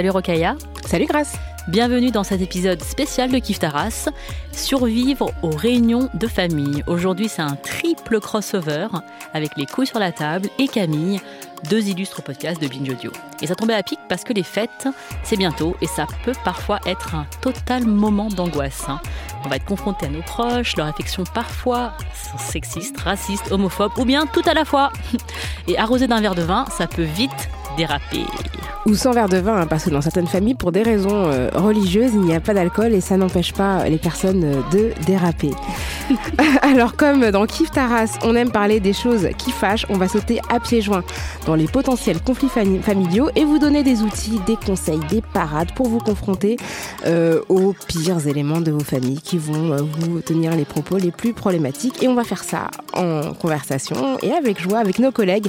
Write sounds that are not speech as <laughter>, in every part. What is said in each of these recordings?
Salut Rokaya. Salut Grace. Bienvenue dans cet épisode spécial de Kif Taras, survivre aux réunions de famille. Aujourd'hui, c'est un triple crossover avec les couilles sur la table et Camille, deux illustres podcasts de Binge Audio. Et ça tombait à pic parce que les fêtes, c'est bientôt et ça peut parfois être un total moment d'angoisse. hein. On va être confronté à nos proches, leurs affections parfois sont sexistes, racistes, homophobes ou bien tout à la fois. <laughs> Et arrosé d'un verre de vin, ça peut vite déraper. Ou sans verre de vin, hein, parce que dans certaines familles, pour des raisons euh, religieuses, il n'y a pas d'alcool et ça n'empêche pas les personnes euh, de déraper. <laughs> Alors comme dans Kif Taras, on aime parler des choses qui fâchent, on va sauter à pieds joints dans les potentiels conflits fami- familiaux et vous donner des outils, des conseils, des parades pour vous confronter euh, aux pires éléments de vos familles qui vont euh, vous tenir les propos les plus problématiques. Et on va faire ça en conversation et avec joie avec nos collègues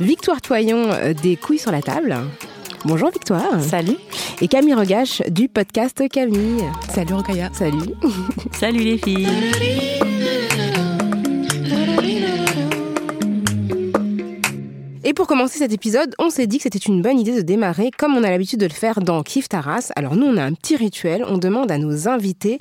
Victoire Toyon euh, des Couilles sur la table. Bonjour Victoire. Salut. Et Camille Regache du podcast Camille. Salut Rokaya. Salut. <laughs> Salut les filles Et pour commencer cet épisode, on s'est dit que c'était une bonne idée de démarrer comme on a l'habitude de le faire dans Kif Taras. Alors nous, on a un petit rituel, on demande à nos invités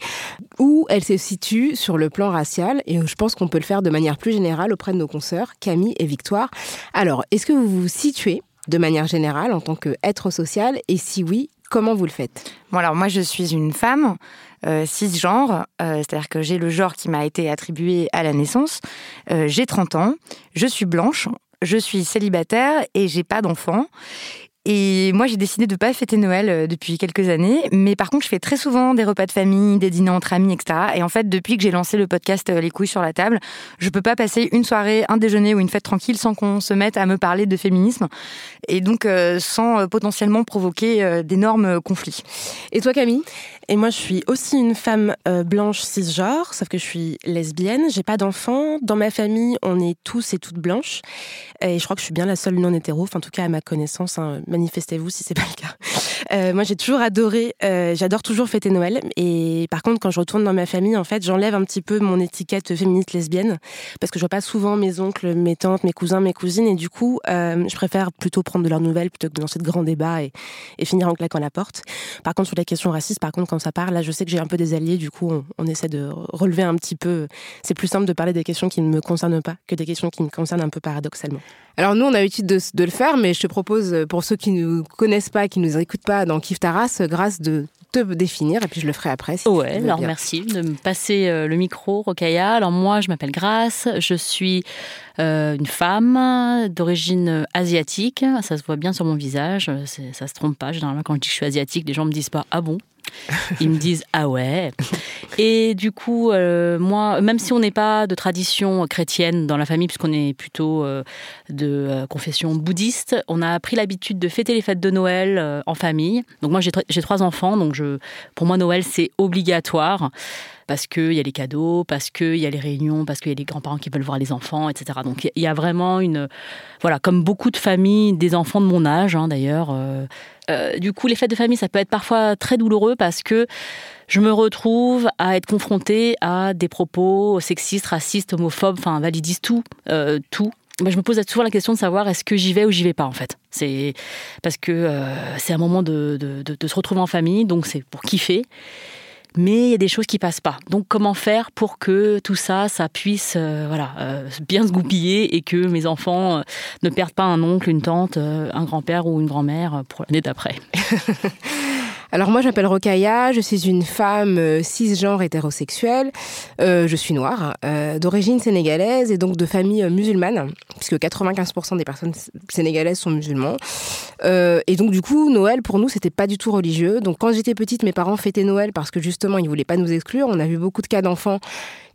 où elles se situent sur le plan racial et je pense qu'on peut le faire de manière plus générale auprès de nos consoeurs Camille et Victoire. Alors, est-ce que vous vous situez de manière générale en tant qu'être social et si oui, comment vous le faites? Bon moi je suis une femme euh, cisgenre, euh, c'est-à-dire que j'ai le genre qui m'a été attribué à la naissance. Euh, j'ai 30 ans, je suis blanche, je suis célibataire et j'ai pas d'enfant. Et moi, j'ai décidé de pas fêter Noël euh, depuis quelques années, mais par contre, je fais très souvent des repas de famille, des dîners entre amis, etc. Et en fait, depuis que j'ai lancé le podcast euh, Les couilles sur la table, je peux pas passer une soirée, un déjeuner ou une fête tranquille sans qu'on se mette à me parler de féminisme, et donc euh, sans potentiellement provoquer d'énormes conflits. Et toi Camille? Et moi, je suis aussi une femme euh, blanche cisgenre, sauf que je suis lesbienne. J'ai pas d'enfants. Dans ma famille, on est tous et toutes blanches. Et je crois que je suis bien la seule non hétéro. Enfin, en tout cas, à ma connaissance, hein, manifestez-vous si c'est pas le cas. Euh, moi, j'ai toujours adoré. euh, J'adore toujours fêter Noël. Et par contre, quand je retourne dans ma famille, en fait, j'enlève un petit peu mon étiquette féministe lesbienne parce que je vois pas souvent mes oncles, mes tantes, mes cousins, mes cousines. Et du coup, je préfère plutôt prendre de leurs nouvelles plutôt que de lancer de grands débats et, et finir en claquant la porte. Par contre, sur les questions racistes, par contre, quand ça parle, là, je sais que j'ai un peu des alliés, du coup, on, on essaie de relever un petit peu. C'est plus simple de parler des questions qui ne me concernent pas que des questions qui me concernent un peu paradoxalement. Alors nous, on a l'habitude de, de le faire, mais je te propose, euh, pour ceux qui ne nous connaissent pas, qui ne nous écoutent pas dans Kif Taras, euh, grâce de te définir, et puis je le ferai après. si Ouais, alors bien. merci de me passer euh, le micro, Rokaya. Alors moi, je m'appelle Grace, je suis euh, une femme d'origine asiatique. Ça se voit bien sur mon visage, ça se trompe pas. Généralement, quand je dis que je suis asiatique, les gens me disent pas ah bon? Ils me disent ah ouais. Et du coup, euh, moi, même si on n'est pas de tradition chrétienne dans la famille, puisqu'on est plutôt euh, de euh, confession bouddhiste, on a pris l'habitude de fêter les fêtes de Noël en famille. Donc moi, j'ai trois enfants, donc je, pour moi, Noël, c'est obligatoire parce qu'il y a les cadeaux, parce qu'il y a les réunions, parce qu'il y a les grands-parents qui veulent voir les enfants, etc. Donc il y a vraiment une... Voilà, comme beaucoup de familles, des enfants de mon âge hein, d'ailleurs. euh, euh, du coup, les fêtes de famille, ça peut être parfois très douloureux parce que je me retrouve à être confrontée à des propos sexistes, racistes, homophobes, enfin validistes, tout, euh, tout. Je me pose toujours la question de savoir est-ce que j'y vais ou j'y vais pas en fait. C'est parce que c'est un moment de- de se retrouver en famille, donc c'est pour kiffer. Mais il y a des choses qui passent pas. Donc comment faire pour que tout ça, ça puisse euh, voilà, euh, bien se goupiller et que mes enfants euh, ne perdent pas un oncle, une tante, euh, un grand-père ou une grand-mère euh, pour l'année d'après? <laughs> Alors moi, je m'appelle Rokaya, je suis une femme euh, cisgenre hétérosexuelle. Euh, je suis noire, euh, d'origine sénégalaise et donc de famille euh, musulmane, puisque 95% des personnes sénégalaises sont musulmans. Et donc du coup, Noël pour nous, c'était pas du tout religieux. Donc quand j'étais petite, mes parents fêtaient Noël parce que justement, ils voulaient pas nous exclure. On a vu beaucoup de cas d'enfants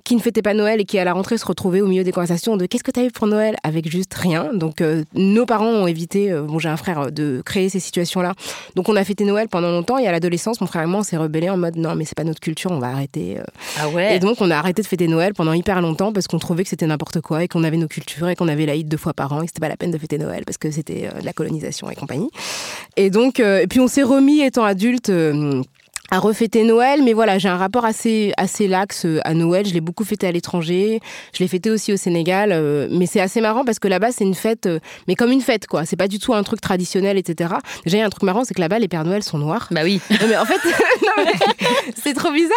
qui ne fêtaient pas Noël et qui à la rentrée se retrouvaient au milieu des conversations de qu'est-ce que tu as eu pour Noël? avec juste rien. Donc euh, nos parents ont évité, euh, bon j'ai un frère, euh, de créer ces situations-là. Donc on a fêté Noël pendant longtemps et à l'adolescence, mon frère et moi on s'est rebellés en mode non mais c'est pas notre culture, on va arrêter. Ah ouais Et donc on a arrêté de fêter Noël pendant hyper longtemps parce qu'on trouvait que c'était n'importe quoi et qu'on avait nos cultures et qu'on avait l'Aïd deux fois par an et que c'était pas la peine de fêter Noël parce que c'était de la colonisation et compagnie. Et donc, et puis on s'est remis étant adulte. À refêter Noël, mais voilà, j'ai un rapport assez assez lax euh, à Noël. Je l'ai beaucoup fêté à l'étranger, je l'ai fêté aussi au Sénégal, euh, mais c'est assez marrant parce que là-bas c'est une fête, euh, mais comme une fête quoi. C'est pas du tout un truc traditionnel, etc. Déjà il y a un truc marrant, c'est que là-bas les Pères Noël sont noirs. Bah oui. <laughs> Non, mais en fait, <laughs> c'est trop bizarre.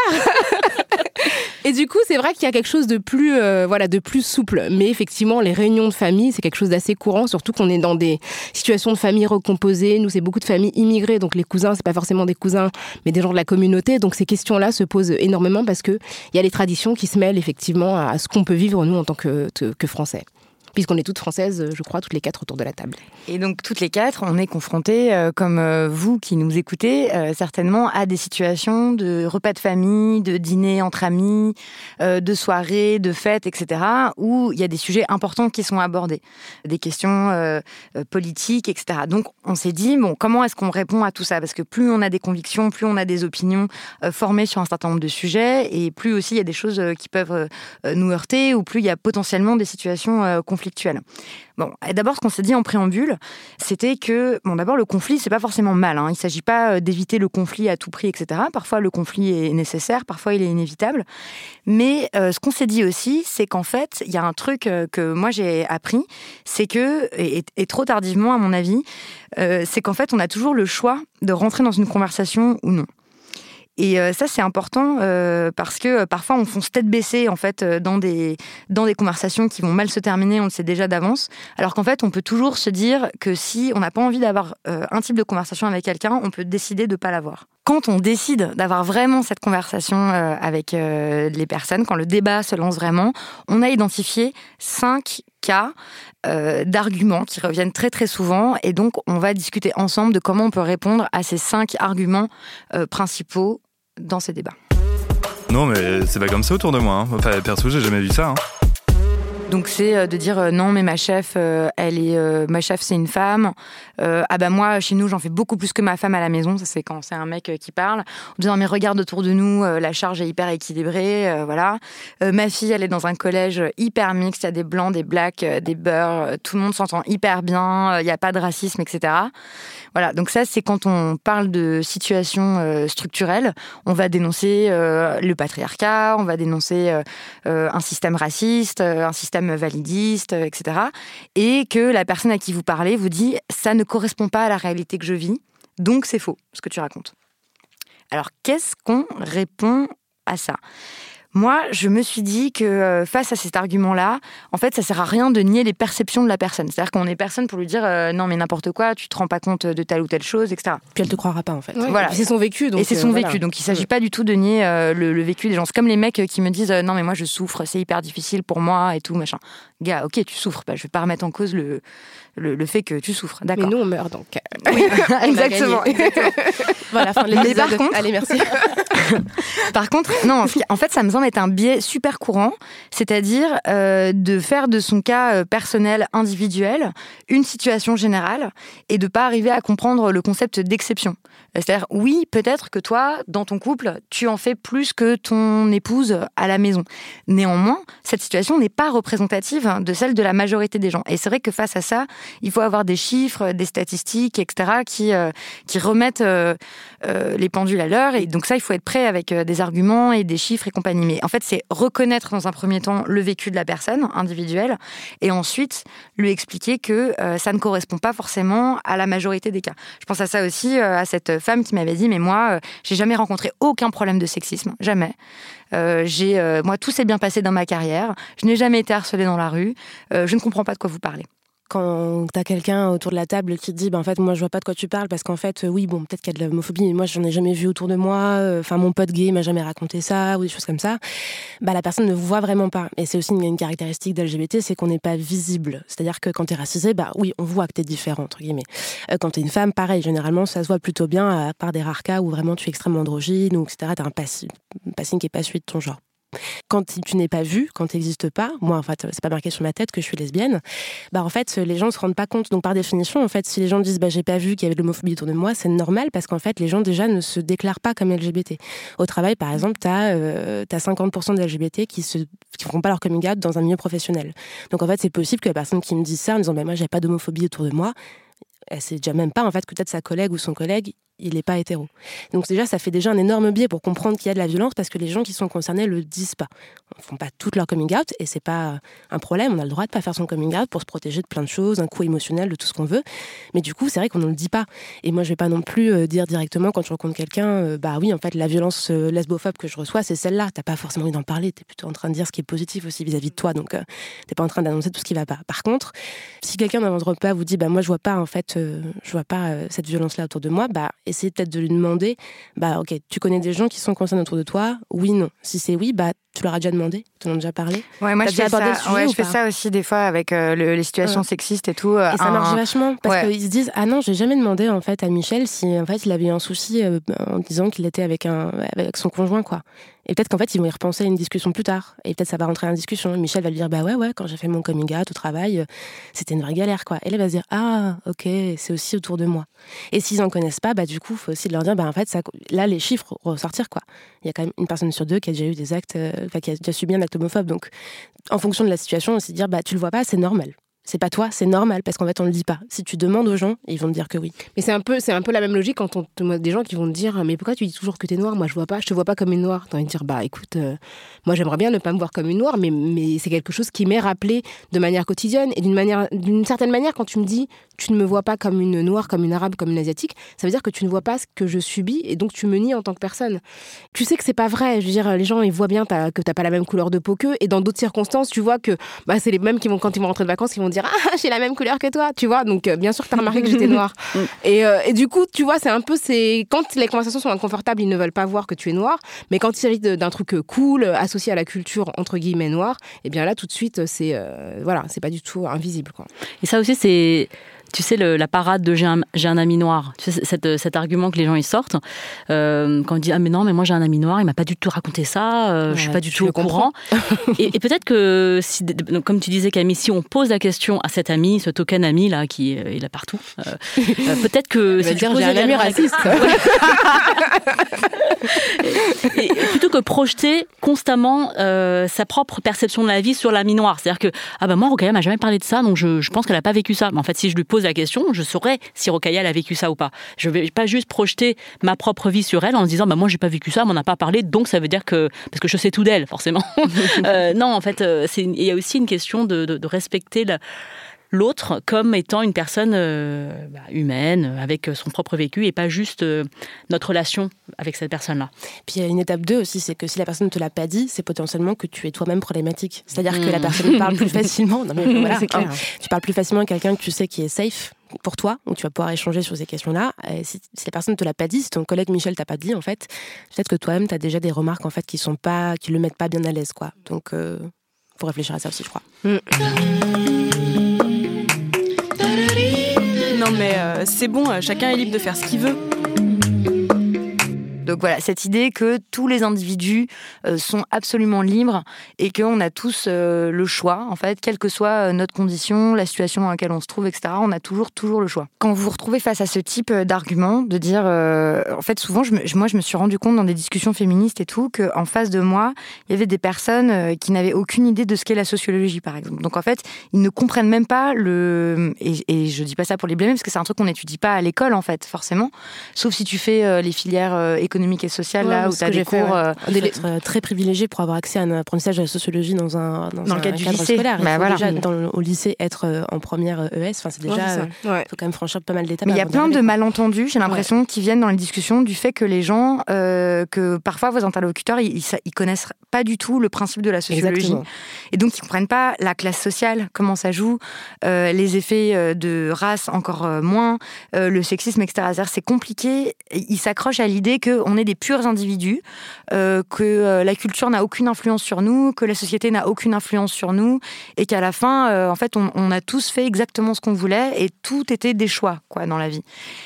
<laughs> Et du coup, c'est vrai qu'il y a quelque chose de plus, euh, voilà, de plus souple. Mais effectivement, les réunions de famille, c'est quelque chose d'assez courant, surtout qu'on est dans des situations de famille recomposées. Nous, c'est beaucoup de familles immigrées, donc les cousins, c'est pas forcément des cousins, mais des gens de la communauté. Donc ces questions-là se posent énormément parce que il y a les traditions qui se mêlent effectivement à ce qu'on peut vivre nous en tant que Français. Puisqu'on est toutes françaises, je crois, toutes les quatre autour de la table. Et donc toutes les quatre, on est confrontés, euh, comme euh, vous qui nous écoutez, euh, certainement à des situations de repas de famille, de dîner entre amis, de soirées, de fêtes, etc., où il y a des sujets importants qui sont abordés, des questions politiques, etc. Donc on s'est dit, bon, comment est-ce qu'on répond à tout ça? Parce que plus on a des convictions, plus on a des opinions formées sur un certain nombre de sujets, et plus aussi il y a des choses qui peuvent nous heurter, ou plus il y a potentiellement des situations euh, Bon, d'abord, ce qu'on s'est dit en préambule, c'était que, bon, d'abord, le conflit, c'est pas forcément mal. Hein. Il s'agit pas euh, d'éviter le conflit à tout prix, etc. Parfois, le conflit est nécessaire, parfois, il est inévitable. Mais euh, ce qu'on s'est dit aussi, c'est qu'en fait, il y a un truc euh, que moi j'ai appris, c'est que, et, trop tardivement à mon avis, c'est qu'en fait, on a toujours le choix de rentrer dans une conversation ou non. Et euh, ça, c'est important euh, parce que euh, parfois, on fonce tête baissée en fait dans des dans des conversations qui vont mal se terminer. On le sait déjà d'avance. Alors qu'en fait, on peut toujours se dire que si on n'a pas envie d'avoir un type de conversation avec quelqu'un, on peut décider de pas l'avoir. Quand on décide d'avoir vraiment cette conversation avec les personnes, quand le débat se lance vraiment, on a identifié cinq cas d'arguments qui reviennent très très souvent et donc on va discuter ensemble de comment on peut répondre à ces cinq arguments principaux dans ces débats. Non, mais c'est pas comme ça autour de moi. hein. Enfin, perso, j'ai jamais vu ça. hein. Donc c'est euh, de dire euh, non mais ma chef euh, elle est ma chef c'est une femme. Ah bah moi chez nous j'en fais beaucoup plus que ma femme à la maison. Ça c'est quand c'est un mec qui parle. En disant mais regarde autour de nous la charge est hyper équilibrée voilà. Ma fille elle est dans un collège hyper mixte. Il y a des blancs des blacks des beurs tout le monde s'entend hyper bien il n'y a pas de racisme etc voilà. Donc ça c'est quand on parle de situation structurelle on va dénoncer le patriarcat on va dénoncer un système raciste, un système validiste, euh, etc. Et que la personne à qui vous parlez vous dit ça ne correspond pas à la réalité que je vis, donc c'est faux ce que tu racontes. Alors qu'est-ce qu'on répond à ça? Moi, je me suis dit que euh, face à cet argument-là, en fait, ça sert à rien de nier les perceptions de la personne. C'est-à-dire qu'on est personne pour lui dire euh, non mais n'importe quoi, tu te rends pas compte de telle ou telle chose, etc. Puis elle te croira pas en fait. Ouais, Voilà. C'est son vécu. Donc, et c'est euh, son voilà. vécu, donc il s'agit pas du tout de nier euh, le, le vécu des gens. C'est comme les mecs qui me disent euh, non mais moi je souffre, c'est hyper difficile pour moi et tout machin. Gars, ok tu souffres, bah, je vais pas remettre en cause le, le, le fait que tu souffres, Mais d'accord. nous, on meurt donc. <laughs> exactement. exactement. <laughs> Voilà, fin de Mais l'épisode. par contre- Allez, merci. <laughs> Par contre, non, en fait, ça me semble être un biais super courant, c'est-à-dire euh, de faire de son cas euh, personnel, individuel, une situation générale et de pas arriver à comprendre le concept d'exception. C'est-à-dire, oui, peut-être que toi, dans ton couple, tu en fais plus que ton épouse à la maison. Néanmoins, cette situation n'est pas représentative de celle de la majorité des gens. Et c'est vrai que face à ça, il faut avoir des chiffres, des statistiques, etc., qui, euh, qui remettent euh, euh, les pendules à l'heure. Et donc ça, il faut être prêt avec des arguments et des chiffres et compagnie. Mais en fait, c'est reconnaître dans un premier temps le vécu de la personne individuelle et ensuite lui expliquer que ça ne correspond pas forcément à la majorité des cas. Je pense à ça aussi, à cette femme qui m'avait dit, mais moi, euh, j'ai jamais rencontré aucun problème de sexisme, jamais. Euh, j'ai, euh, moi, tout s'est bien passé dans ma carrière. Je n'ai jamais été harcelée dans la rue. Je ne comprends pas de quoi vous parlez. Quand t'as quelqu'un autour de la table qui dit, bah, en fait, moi, je vois pas de quoi tu parles, parce qu'en fait, oui, bon, peut-être qu'il y a de l'homophobie, mais moi, j'en ai jamais vu autour de moi. Enfin, mon pote gay m'a jamais raconté ça, ou des choses comme ça. Bah, la personne ne vous voit vraiment pas. Et c'est aussi une, caractéristique d'LGBT, c'est qu'on n'est pas visible. C'est-à-dire que quand t'es racisé, bah oui, on voit que t'es différent, entre guillemets. Euh, quand t'es une femme, pareil, généralement, ça se voit plutôt bien, à part des rares cas où vraiment tu es extrêmement androgyne, ou etc. T'as un passing, qui est pas celui de ton genre. Quand tu n'es pas vu, quand tu n'existes pas, moi en fait c'est pas marqué sur ma tête que je suis lesbienne, bah en fait les gens ne se rendent pas compte. Donc par définition en fait si les gens disent bah j'ai pas vu qu'il y avait de l'homophobie autour de moi, c'est normal parce qu'en fait les gens déjà ne se déclarent pas comme LGBT. Au travail par exemple, tu as, euh, 50% de LGBT qui se qui font pas leur coming out dans un milieu professionnel. Donc en fait c'est possible que la personne qui me dise ça en disant bah moi j'ai pas d'homophobie autour de moi, elle sait déjà même pas en fait que peut-être sa collègue ou son collègue il n'est pas hétéro. Donc déjà, ça fait déjà un énorme biais pour comprendre qu'il y a de la violence parce que les gens qui sont concernés le disent pas. Font pas tout leur coming out et c'est pas un problème. On a le droit de pas faire son coming out pour se protéger de plein de choses, un coup émotionnel, de tout ce qu'on veut. Mais du coup, c'est vrai qu'on ne le dit pas. Et moi, je vais pas non plus euh, dire directement quand je rencontre quelqu'un, euh, bah oui, en fait, la violence euh, lesbophobe que je reçois, c'est celle-là. T'as pas forcément envie d'en parler. Tu es plutôt en train de dire ce qui est positif aussi vis-à-vis de toi. Donc, t'es pas en train d'annoncer tout ce qui va pas. Par contre, si quelqu'un dans votre repas vous dit, bah moi, je vois pas en fait, je vois pas cette violence-là autour de moi, bah essayez peut-être de lui demander bah ok, tu connais des gens qui sont concernés autour de toi? Oui, non. Si c'est oui, bah tu leur as déjà demandé Tu en as déjà parlé Ouais, moi je fais, ça. Ouais, je fais ça aussi des fois avec euh, les situations sexistes et tout. et ça marche vachement parce qu'ils se disent ah non, j'ai jamais demandé en fait à Michel si en fait il avait eu un souci euh, en disant qu'il était avec un avec son conjoint quoi. Et peut-être qu'en fait, ils vont y repenser à une discussion plus tard. Et peut-être ça va rentrer en discussion. Michel va lui dire Bah ouais, ouais, quand j'ai fait mon coming out au travail, euh, c'était une vraie galère, quoi. Et elle va se dire Ah, ok, c'est aussi autour de moi. Et s'ils n'en connaissent pas, bah du coup, il faut aussi leur dire Bah en fait, ça, là, les chiffres ressortir, quoi. Il y a quand même une personne sur deux qui a déjà eu des actes, euh, enfin, qui a déjà subi un acte homophobe. Donc, en fonction de la situation, aussi dire Bah tu le vois pas, c'est normal c'est pas toi, c'est normal parce qu'en fait on le dit pas. Si tu demandes aux gens, ils vont te dire que oui. Mais c'est un peu, c'est un peu la même logique quand on te des gens qui vont te dire mais pourquoi tu dis toujours que t'es noire? Moi je vois pas, je te vois pas comme une noire. T'as envie de dire bah écoute, euh, moi j'aimerais bien ne pas me voir comme une noire, mais mais c'est quelque chose qui m'est rappelé de manière quotidienne et d'une manière, d'une certaine manière quand tu me dis tu ne me vois pas comme une noire, comme une arabe, comme une asiatique, ça veut dire que tu ne vois pas ce que je subis et donc tu me nies en tant que personne. Tu sais que c'est pas vrai. Je veux dire les gens ils voient bien que que t'as pas la même couleur de peau qu'eux et dans d'autres circonstances tu vois que bah c'est les mêmes qui vont quand ils vont rentrer de vacances qui vont dire ah <laughs> j'ai la même couleur que toi, tu vois. Donc, euh, bien sûr que tu as remarqué que j'étais noire. <laughs> Mm. et, euh, et, du coup, tu vois, c'est un peu. c'est Quand les conversations sont inconfortables, ils ne veulent pas voir que tu es noire. Mais quand il s'agit d'un truc euh, cool, associé à la culture, entre guillemets, noire, et eh bien là, tout de suite, c'est. voilà, c'est pas du tout invisible, quoi. Et ça aussi, c'est tu sais, la parade de j'ai un, ami noir, tu sais, cet, argument que les gens y sortent, euh, quand on dit Ah, mais non, mais moi j'ai un ami noir, il m'a pas du tout raconté ça, euh, je suis pas du tout au courant. <laughs> et, peut-être que, si, comme tu disais, Camille, si on pose la question à cet ami, ce token ami là, qui est, il est partout, euh, peut-être que. <laughs> si dire, j'ai un ami raciste. <laughs> et, plutôt que projeter constamment sa propre perception de la vie sur l'ami noir. C'est-à-dire que, ah bah moi, Rokaya m'a jamais parlé de ça, donc je, je pense qu'elle a pas vécu ça. Mais en fait, si je lui pose la question, je saurais si Rocaille a vécu ça ou pas. Je vais pas juste projeter ma propre vie sur elle en se disant bah moi j'ai pas vécu ça, on m'en a pas parlé, donc ça veut dire que parce que je sais tout d'elle forcément. <laughs> Euh, non, en fait, euh, il y a aussi une question de, de, respecter l'autre comme étant une personne euh, bah, humaine, avec son propre vécu, et pas juste notre relation avec cette personne-là. Puis il y a une étape 2 aussi, c'est que si la personne ne te l'a pas dit, c'est potentiellement que tu es toi-même problématique. C'est-à-dire que la hmm. personne parle plus <laughs> facilement. Non, mais <laughs> voilà, clair. Hein. tu parles plus facilement à quelqu'un que tu sais qui est safe pour toi, où tu vas pouvoir échanger sur ces questions-là. Si, si, la personne ne te l'a pas dit, si ton collègue Michel t'a pas dit, en fait, peut-être que toi-même, tu as déjà des remarques en fait, qui sont pas, qui le mettent pas bien à l'aise. quoi. Donc, il euh, faut réfléchir à ça aussi, je crois. Mm. Mais euh, c'est bon, euh, chacun est libre de faire ce qu'il veut. Donc voilà, cette idée que tous les individus euh, sont absolument libres et qu'on a tous euh, le choix, en fait, quelle que soit euh, notre condition, la situation dans laquelle on se trouve, etc., on a toujours, toujours le choix. Quand vous vous retrouvez face à ce type d'argument, de dire, en fait, souvent, moi, je me suis rendu compte dans des discussions féministes et tout, qu'en face de moi, il y avait des personnes qui n'avaient aucune idée de ce qu'est la sociologie, par exemple. Donc en fait, ils ne comprennent même pas le... Et, et je dis pas ça pour les blâmer, parce que c'est un truc qu'on n'étudie pas à l'école, en fait, forcément. Sauf si tu fais les filières économiques économique et sociale, Ouais, là, où tu as que des fait, cours. ouais. euh, Il être euh, très privilégié pour avoir accès à un apprentissage de la sociologie dans un, dans Dans un le cadre du cadre lycée. scolaire. Il Bah, voilà. déjà, dans le- au lycée, être euh, en première euh, ES. Enfin, c'est Ouais, déjà. c'est ça. euh, Ouais. faut quand même franchir pas mal d'étapes. Mais il y a plein de malentendus, j'ai l'impression, qui viennent dans les discussions du fait que les gens, euh, que parfois vos interlocuteurs, ils, ils, ils connaissent pas du tout le principe de la sociologie. Exactement. Et donc, ils comprennent pas la classe sociale, comment ça joue, euh, les effets euh, de race encore euh, moins, euh, le sexisme, etc. C'est compliqué. Ils s'accrochent à l'idée qu'on est des purs individus, euh, que euh, la culture n'a aucune influence sur nous, que la société n'a aucune influence sur nous, et qu'à la fin, euh, en fait, on, on a tous fait exactement ce qu'on voulait, et tout était des choix, quoi, dans la vie.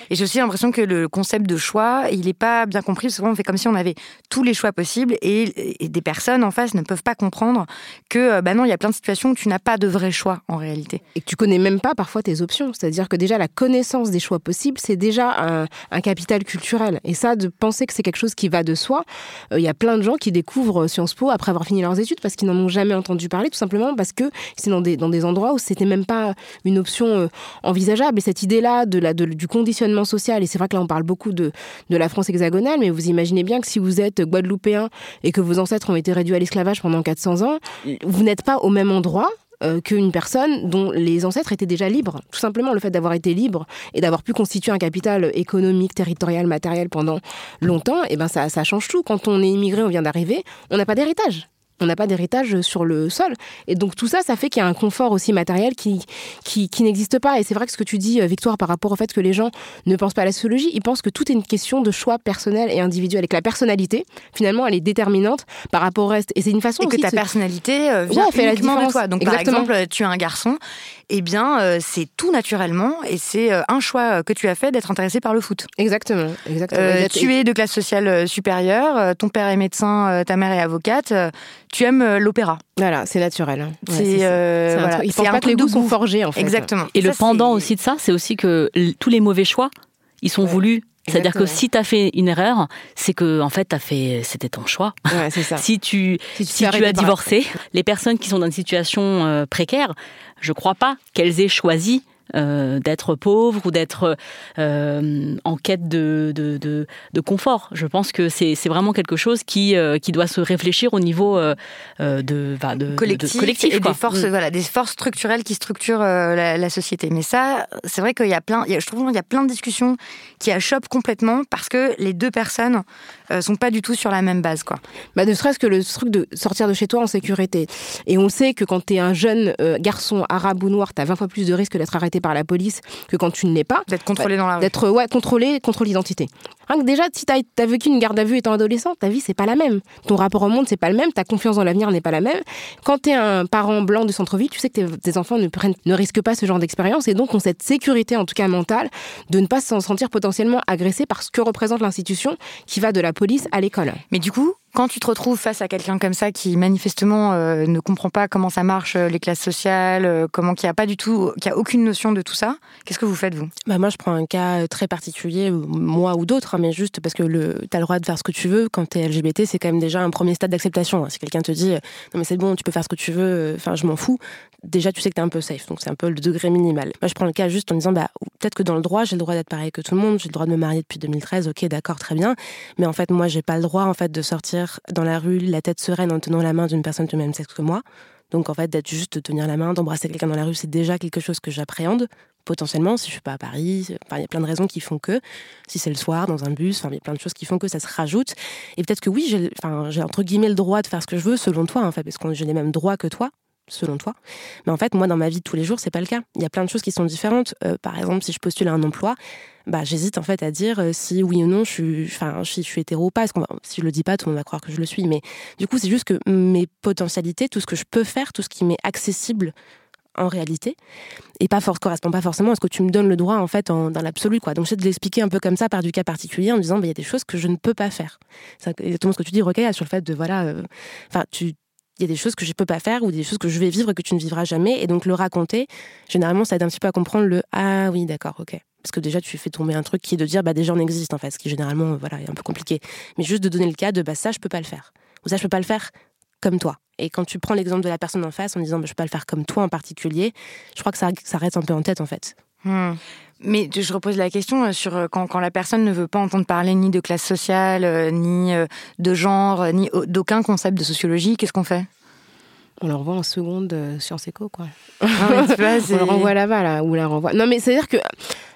Et j'ai aussi l'impression que le concept de choix, il n'est pas bien compris, souvent, on fait comme si on avait tous les choix possibles, et, des personnes en face ne peuvent pas comprendre que, bah non, il y a plein de situations où tu n'as pas de vrai choix, en réalité. et que tu connais même pas parfois tes options. C'est-à-dire que déjà la connaissance des choix possibles, c'est déjà un, un capital culturel. Et ça, de penser que c'est quelque chose qui va de soi, euh, il y a plein de gens qui découvrent Sciences Po après avoir fini leurs études parce qu'ils n'en ont jamais entendu parler, tout simplement parce que c'est dans des, endroits où c'était même pas une option euh, envisageable. Et cette idée-là de- du conditionnement social, et c'est vrai que là on parle beaucoup de, de la France hexagonale, mais vous imaginez bien que si vous êtes guadeloupéen et que vos ancêtres ont été réduits à l'esclavage pendant 400 ans, vous n'êtes pas au même endroit euh, qu'une personne dont les ancêtres étaient déjà libres. Tout simplement, le fait d'avoir été libre et d'avoir pu constituer un capital économique, territorial, matériel pendant longtemps, et ben ça, ça change tout. Quand on est immigré, on vient d'arriver, on n'a pas d'héritage. On n'a pas d'héritage sur le sol. Et donc tout ça, ça fait qu'il y a un confort aussi matériel qui, qui, qui n'existe pas. Et c'est vrai que ce que tu dis, euh, Victoire, par rapport au fait que les gens ne pensent pas à la sociologie, ils pensent que tout est une question de choix personnel et individuel. Et que la personnalité, finalement, elle est déterminante par rapport au reste. Et c'est une façon Et que aussi ta se- personnalité euh, vient Ouais, fait la de toi. Donc, Exactement. par exemple, tu es un garçon, eh bien, euh, c'est tout naturellement, et c'est euh, un choix euh, que tu as fait d'être intéressé par le foot. Exactement, exactement. Euh, Exact- tu es de classe sociale euh, supérieure, euh, ton père est médecin, euh, ta mère est avocate, euh, tu aimes euh, l'opéra. Voilà, c'est naturel. hein. Ouais, c'est euh, voilà, pensent un pas que les goûts sont forgés, en fait. Exactement. Et le Ça, pendant aussi de ça, c'est aussi que tous les mauvais choix, ils sont Ouais. voulus. C'est-à-dire que si tu as fait une erreur, c'est que en fait, t'as fait, c'était ton choix. Ouais, c'est ça. <laughs> Si tu, Si tu si tu as divorcé, les personnes qui sont dans une situation euh, précaire, je crois pas qu'elles aient choisi euh, d'être pauvres ou d'être euh, en quête de, de, de, de confort. Je pense que c'est vraiment quelque chose qui, euh, qui doit se réfléchir au niveau de, bah, collectif, collectif, et quoi. des forces Mm. voilà des forces structurelles qui structurent la, la société mais ça c'est vrai qu'il y a plein il y a- je trouve qu'il y a plein de discussions qui achoppent complètement parce que les deux personnes euh, sont pas du tout sur la même base quoi Bah, ne serait-ce que le truc de sortir de chez toi en sécurité. Et on sait que quand tu es un jeune euh, garçon arabe ou noir, tu as 20 fois plus de risques d'être arrêté par la police que quand tu ne l'es pas. d'être contrôlé dans la rue D'être ouais, contrôlé, contrôle d'identité. Que déjà, si tu as, vécu une garde à vue étant adolescent, ta vie, c'est pas la même. Ton rapport au monde, c'est pas le même. Ta confiance dans l'avenir n'est pas la même. Quand tu es un parent blanc de centre-ville, tu sais que tes, tes enfants ne, prennent, ne risquent pas ce genre d'expérience et donc ont cette sécurité, en tout cas mentale, de ne pas s'en sentir potentiellement agressé par ce que représente l'institution qui va de la police à l'école. mais du coup quand tu te retrouves face à quelqu'un comme ça qui manifestement euh, ne comprend pas comment ça marche euh, les classes sociales euh, comment qui a pas du tout qui a aucune notion de tout ça qu'est-ce que vous faites vous? Bah moi, je prends un cas très particulier, moi ou d'autres, hein, mais juste parce que le, t'as le droit de faire ce que tu veux. Quand t'es LGBT, c'est quand même déjà un premier stade d'acceptation. hein. Si quelqu'un te dit, euh, non mais c'est bon, tu peux faire ce que tu veux, euh, enfin je m'en fous, déjà tu sais que t'es un peu safe. Donc c'est un peu le degré minimal. Moi, je prends le cas juste en disant, bah peut-être que dans le droit, j'ai le droit d'être pareil que tout le monde, j'ai le droit de me marier depuis 2013, ok, d'accord, très bien. Mais en fait, moi, j'ai pas le droit en fait de sortir dans la rue la tête sereine en tenant la main d'une personne du même sexe que moi. Donc en fait, d'être juste de tenir la main, d'embrasser quelqu'un dans la rue, c'est déjà quelque chose que j'appréhende potentiellement, si je suis pas à Paris, il y a plein de raisons qui font que, si c'est le soir, dans un bus, enfin, il y a plein de choses qui font que ça se rajoute. Et peut-être que oui, j'ai entre guillemets le droit de faire ce que je veux, selon toi, en fait, parce que j'ai les mêmes droits que toi, selon toi. Mais en fait, moi, dans ma vie de tous les jours, c'est pas le cas. Il y a plein de choses qui sont différentes. Euh, par exemple, si je postule à un emploi, bah, j'hésite en fait à dire euh, si oui ou non je suis, si je suis hétéro ou pas. Parce va- si je le dis pas, tout le monde va croire que je le suis. Mais du coup, c'est juste que mes potentialités, tout ce que je peux faire, tout ce qui m'est accessible en réalité, et pas correspond pas forcément à ce que tu me donnes le droit en fait dans l'absolu quoi. Donc j'essaie de l'expliquer un peu comme ça par du cas particulier en disant bah, il y a des choses que je ne peux pas faire. C'est exactement ce que tu dis Rocaille sur le fait de voilà, euh, enfin tu il y a des choses que je peux pas faire ou des choses que je vais vivre et que tu ne vivras jamais. Et donc le raconter généralement ça aide un petit peu à comprendre le ah oui d'accord ok parce que déjà tu fais tomber un truc qui est de dire bah déjà on existe en fait ce qui généralement euh, voilà est un peu compliqué. Mais juste de donner le cas de bah ça je peux pas le faire. Ou ça je peux pas le faire comme toi. Et quand tu prends l'exemple de la personne en face en disant bah, je peux pas le faire comme toi en particulier je crois que ça, ça reste un peu en tête en fait. Hmm. Mais je repose la question euh, sur euh, quand, quand, la personne ne veut pas entendre parler ni de classe sociale, euh, ni de genre, ni d'aucun concept de sociologie, qu'est-ce qu'on fait? On le renvoie en seconde euh, Sciences Éco, quoi. Ah, <laughs> on le renvoie là-bas, là, ou la renvoie. Non, mais c'est-à-dire que.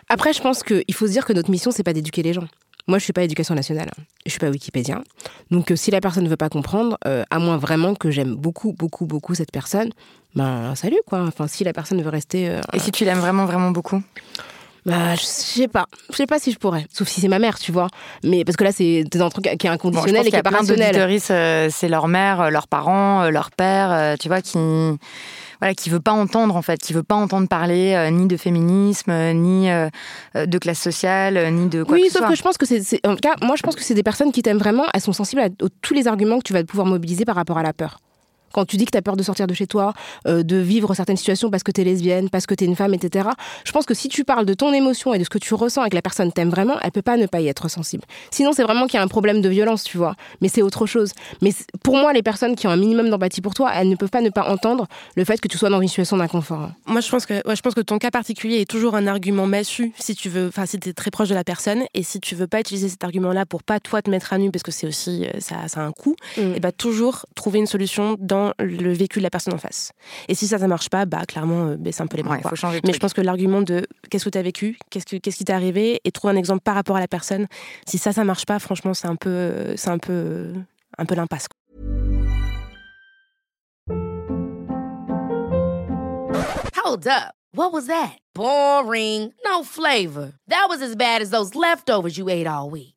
Après, je pense qu'il faut se dire que notre mission, c'est pas d'éduquer les gens. Moi, je suis pas éducation nationale. Hein. Je suis pas Wikipédien. Donc, si la personne ne veut pas comprendre, à moins vraiment que j'aime beaucoup, beaucoup, beaucoup cette personne, ben, salut, quoi. Enfin, si la personne veut rester. Et si tu l'aimes vraiment, vraiment beaucoup? Bah, je sais pas. Je sais pas si je pourrais. Sauf si c'est ma mère, tu vois. Mais parce que là, c'est un truc qui est inconditionnel et qui est pas rationnel. Euh, c'est leur mère, euh, leurs parents, euh, leur père, tu vois, qui voilà, qui veut pas entendre en fait, qui veut pas entendre parler ni de féminisme, ni de classe sociale, ni de quoi oui, que sauf que je pense que c'est, en tout cas, moi je pense que c'est des personnes qui t'aiment vraiment. Elles sont sensibles à tous les arguments que tu vas pouvoir mobiliser par rapport à la peur. Quand tu dis que tu as peur de sortir de chez toi, euh, de vivre certaines situations parce que tu es lesbienne, parce que tu es une femme, etc., je pense que si tu parles de ton émotion et de ce que tu ressens et que la personne t'aime vraiment, elle peut pas ne pas y être sensible. Sinon, c'est vraiment qu'il y a un problème de violence, tu vois. Mais c'est autre chose. Mais pour moi, les personnes qui ont un minimum d'empathie pour toi, elles ne peuvent pas ne pas entendre le fait que tu sois dans une situation d'inconfort. Moi, je pense que, je pense que ton cas particulier est toujours un argument massu si tu veux, enfin, si tu es très proche de la personne et si tu veux pas utiliser cet argument-là pour pas toi te mettre à nu parce que c'est aussi, euh, ça, ça a un coût, mm. et bah, toujours trouver une solution dans le vécu la personne en face. Et si ça, ça marche pas, bah clairement, euh, baisse un peu les bras. Mais je pense que l'argument de qu'est-ce que tu as vécu, qu'est-ce, que, qu'est-ce qui t'est arrivé, et trouver un exemple par rapport à la personne, si ça, ça marche pas, franchement, c'est un peu, c'est un peu, un peu l'impasse. Hold up. What was that? Boring. No flavor. That was as bad as those leftovers you ate all week.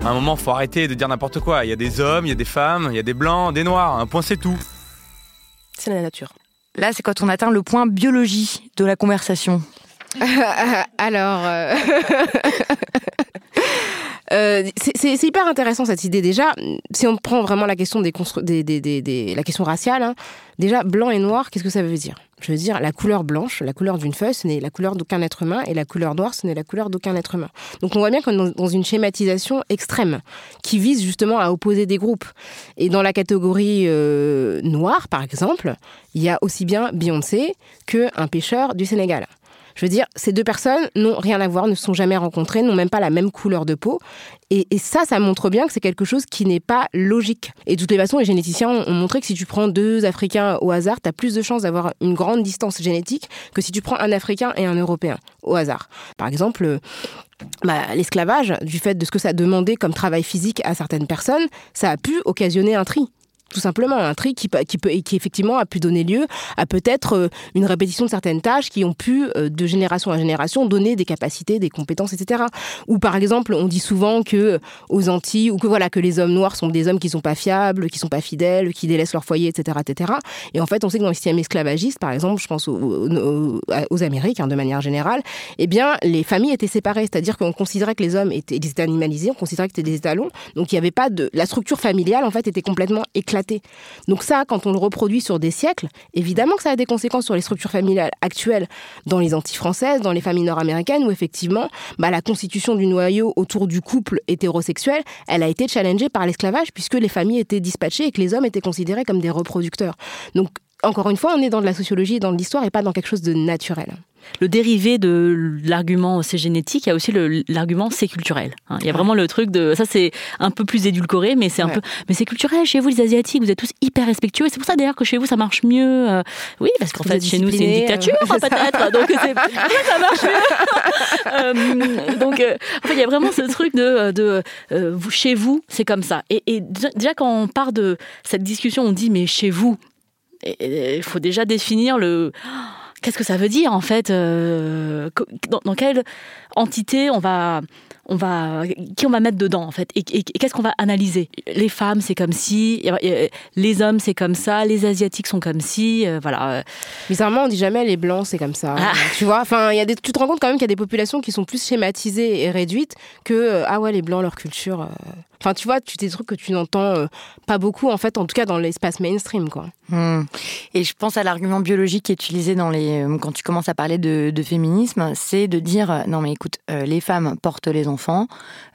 À un moment, faut arrêter de dire n'importe quoi. Il y a des hommes, il y a des femmes, il y a des blancs, des noirs. Un point, c'est tout. C'est la nature. Là, c'est quand on atteint le point biologie de la conversation. <laughs> Alors, euh, <laughs> euh, c'est hyper intéressant cette idée. Déjà, si on prend vraiment la question des, des, la question raciale, hein, déjà blanc et noir, qu'est-ce que ça veut dire? Je veux dire, la couleur blanche, la couleur d'une feuille, ce n'est la couleur d'aucun être humain, et la couleur noire, ce n'est la couleur d'aucun être humain. Donc on voit bien qu'on est dans une schématisation extrême qui vise justement à opposer des groupes. Et dans la catégorie euh, noire, par exemple, il y a aussi bien Beyoncé qu'un pêcheur du Sénégal. Je veux dire, ces deux personnes n'ont rien à voir, ne se sont jamais rencontrées, n'ont même pas la même couleur de peau. Et, ça, ça montre bien que c'est quelque chose qui n'est pas logique. Et de toutes les façons, les généticiens ont, montré que si tu prends deux Africains au hasard, tu as plus de chances d'avoir une grande distance génétique que si tu prends un Africain et un Européen au hasard. Par exemple, bah, l'esclavage, du fait de ce que ça demandait comme travail physique à certaines personnes, ça a pu occasionner un tri tout simplement un tri qui, qui, peut, qui effectivement a pu donner lieu à peut-être euh, une répétition de certaines tâches qui ont pu, euh, de génération à génération, donner des capacités, des compétences, etc. Ou par exemple, on dit souvent que euh, aux Antilles, ou que voilà que les hommes noirs sont des hommes qui sont pas fiables, qui sont pas fidèles, qui délaissent leur foyer, etc., etc. Et en fait, on sait que dans le système esclavagiste, par exemple, je pense aux, Amériques, hein, de manière générale, eh bien, les familles étaient séparées, c'est-à-dire qu'on considérait que les hommes étaient, étaient animalisés, on considérait que c'était des étalons, donc il n'y avait pas de, la structure familiale en fait était complètement éclatée donc ça, quand on le reproduit sur des siècles, évidemment que ça a des conséquences sur les structures familiales actuelles dans les Antilles françaises, dans les familles nord-américaines, où effectivement, bah, la constitution du noyau autour du couple hétérosexuel, elle a été challengée par l'esclavage, puisque les familles étaient dispatchées et que les hommes étaient considérés comme des reproducteurs. Donc, encore une fois, on est dans de la sociologie et dans de l'histoire et pas dans quelque chose de naturel le dérivé de l'argument c'est génétique, il y a aussi l'argument c'est culturel. Hein. Il y a vraiment le truc de ça c'est un peu plus édulcoré, mais c'est un peu mais c'est culturel. Chez vous les asiatiques, vous êtes tous hyper respectueux. C'est pour ça d'ailleurs que chez vous ça marche mieux. Euh. oui, parce qu'en fait chez nous c'est une dictature euh, <laughs> peut-être, donc ça marche mieux. <laughs> Euh, donc en fait il y a vraiment ce truc de, de chez vous c'est comme ça. Et, et déjà quand on part de cette discussion, on dit mais chez vous, il faut déjà définir le qu'est-ce que ça veut dire en fait euh, dans, quelle entité on va on va qui on va mettre dedans en fait et, qu'est-ce qu'on va analyser? Les femmes c'est comme si les hommes c'est comme ça les asiatiques sont comme si euh, voilà. Bizarrement on dit jamais les blancs c'est comme ça. Ah. tu vois enfin il y a des tu te rends compte quand même qu'il y a des populations qui sont plus schématisées et réduites que euh, ah ouais les blancs leur culture Enfin, tu vois, tu des trucs que tu n'entends euh, pas beaucoup, en fait, en tout cas dans l'espace mainstream, quoi. Hmm. Et je pense à l'argument biologique qui est utilisé dans les, euh, quand tu commences à parler de, de féminisme, c'est de dire euh, non mais écoute, euh, les femmes portent les enfants,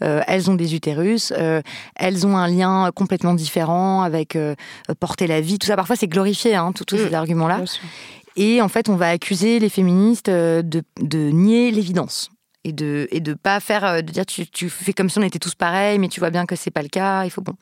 euh, elles ont des utérus, euh, elles ont un lien complètement différent avec euh, porter la vie, tout ça. Parfois c'est glorifié, hein, tous tous Mm. ces arguments-là. Et en fait, on va accuser les féministes de, de nier l'évidence et de et de pas faire euh, de dire tu, tu fais comme si on était tous pareils, mais tu vois bien que c'est pas le cas. Il faut bon.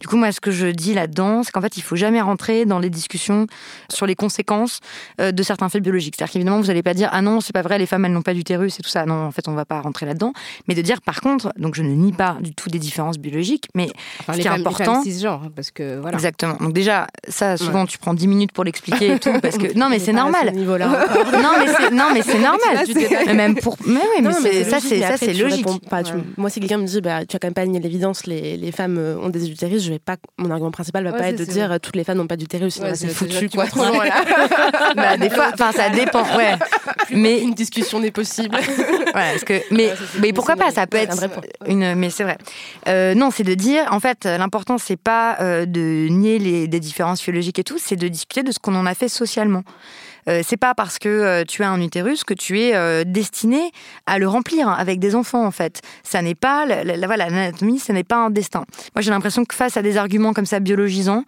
Du coup, moi, ce que je dis là-dedans, c'est qu'en fait, il faut jamais rentrer dans les discussions sur les conséquences euh, de certains faits biologiques. C'est-à-dire qu'évidemment, vous n'allez pas dire ah non, c'est pas vrai, les femmes elles n'ont pas d'utérus et tout ça. Non, en fait, on va pas rentrer là-dedans. Mais de dire par contre, donc je ne nie pas du tout des différences biologiques, mais Enfin, Ce les qui est femmes, les important- femmes cisgenres, hein, parce que voilà. exactement. Donc déjà, ça, souvent, tu prends 10 minutes pour l'expliquer et tout, parce que <laughs> non, mais c'est normal. <laughs> Non, mais c'est non, mais c'est <laughs> normal. Mais même pour, mais oui, mais, Non, mais ça, c'est ça, c'est logique. réponds pas, tu- Moi, si quelqu'un me dit, bah, tu as quand même pas nié l'évidence, les, les femmes euh, ont des utérus, je vais pas, mon argument principal va Ouais, pas être de dire vrai. euh, toutes les femmes n'ont pas d'utérus, sinon Ouais, c'est foutu, quoi. vas trop loin, là. <laughs> Bah, des fois, enfin, ça dépend. Ouais. <laughs> Mais Une discussion n'est possible. <laughs> Parce que, mais, Ouais, mais pourquoi pas Ça peut être une. Mais c'est vrai. Euh, non, c'est de dire. En fait, l'important c'est pas euh, de nier les des différences physiologiques et tout, c'est de discuter de ce qu'on en a fait socialement. Euh, c'est pas parce que euh, tu as un utérus que tu es euh, destiné à le remplir avec des enfants en fait. Ça n'est pas la, la- l'anatomie, ce n'est pas un destin. Moi j'ai l'impression que face à des arguments comme ça biologisants,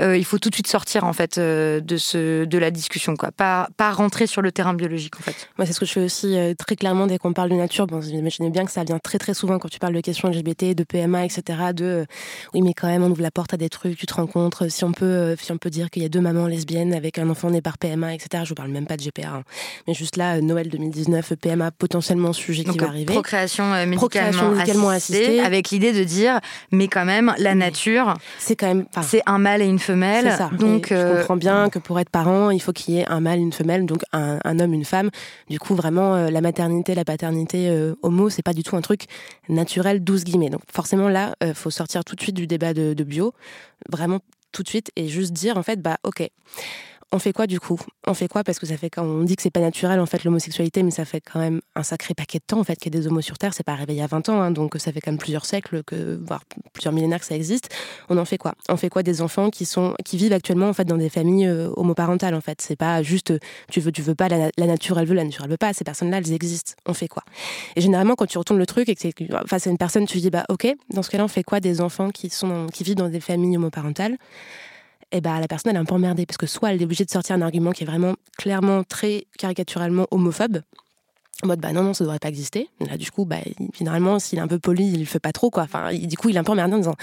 euh, il faut tout de suite sortir en fait euh, de ce de la discussion quoi. Pas pas rentrer sur le terrain biologique en fait. Moi, c'est ce que je fais aussi euh, très clairement dès qu'on parle de nature. Bon, vous imaginez bien que ça vient très très souvent quand tu parles de questions LGBT, de PMA, etc. De oui, mais quand même, on ouvre la porte à des trucs, tu te rencontres. Si on peut, si on peut dire qu'il y a deux mamans lesbiennes avec un enfant né par PMA, etc. Je vous parle même pas de GPA, hein. mais juste là, Noël 2019, euh, PMA potentiellement sujet qui va arriver. procréation médicalement, Procréation médicalement assistée, assistée. avec l'idée de dire mais quand même la nature C'est quand même. c'est un mâle et une femelle. C'est ça. Donc Et euh, je comprends bien que pour être parent, il faut qu'il y ait un mâle, une femelle, donc un, un homme, une femme. Du coup, vraiment, euh, la maternité, la paternité euh, homo, c'est pas du tout un truc naturel, 12 guillemets. Donc forcément, là, euh, faut sortir tout de suite du débat de, de bio, vraiment tout de suite, et juste dire en fait, bah ok. On fait quoi du coup? On fait quoi? Parce que ça fait quand on dit que c'est pas naturel en fait l'homosexualité, mais ça fait quand même un sacré paquet de temps en fait qu'il y a des homos sur Terre. C'est pas arrivé il y a 20 ans, hein, donc ça fait quand même plusieurs siècles, que, voire plusieurs millénaires que ça existe. On en fait quoi? On fait quoi des enfants qui vivent actuellement en fait dans des familles euh, homoparentales en fait? C'est pas juste euh, tu veux tu veux pas la, nature elle veut la nature elle veut pas. Ces personnes-là elles existent. On fait quoi? Et généralement quand tu retournes le truc et que c'est face à une personne tu dis bah ok dans ce cas-là on fait quoi des enfants qui vivent dans des familles homoparentales? Et bah la personne elle est un peu emmerdée parce que soit elle est obligée de sortir un argument qui est vraiment clairement très caricaturalement homophobe en mode bah non non ça devrait pas exister. Là du coup bah généralement s'il est un peu poli il le fait pas trop quoi. Enfin il- du coup il est un peu emmerdé en disant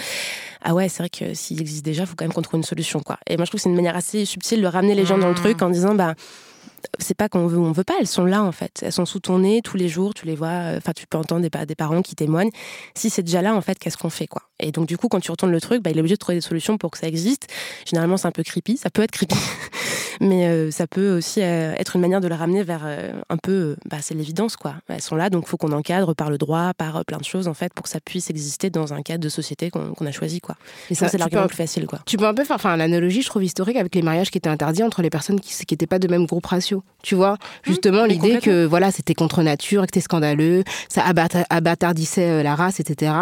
ah ouais c'est vrai que s'il existe déjà faut quand même qu'on trouve une solution quoi et moi je trouve que c'est une manière assez subtile de ramener les gens dans le Mmh. truc en disant bah c'est pas qu'on veut ou on veut pas, elles sont là en fait. Elles sont sous ton nez tous les jours, tu les vois, euh, enfin tu peux entendre des, des parents qui témoignent. Si c'est déjà là en fait, qu'est-ce qu'on fait quoi? Et donc du coup quand tu retournes le truc, bah, il est obligé de trouver des solutions pour que ça existe. Généralement c'est un peu creepy, ça peut être creepy, <laughs> mais euh, ça peut aussi euh, être une manière de les ramener vers euh, un peu, bah, c'est l'évidence quoi. Elles sont là donc faut qu'on encadre par le droit, par plein de choses en fait pour que ça puisse exister dans un cadre de société qu'on a choisi quoi. Et Ça c'est l'argument plus facile quoi. Tu peux un peu faire enfin, l'analogie, je trouve, historique avec les mariages qui étaient interdits entre les personnes qui n'étaient pas de même groupe ratio. Tu vois, justement, l'idée que voilà, c'était contre nature, que c'était scandaleux, ça abatta- abattardissait la race, etc.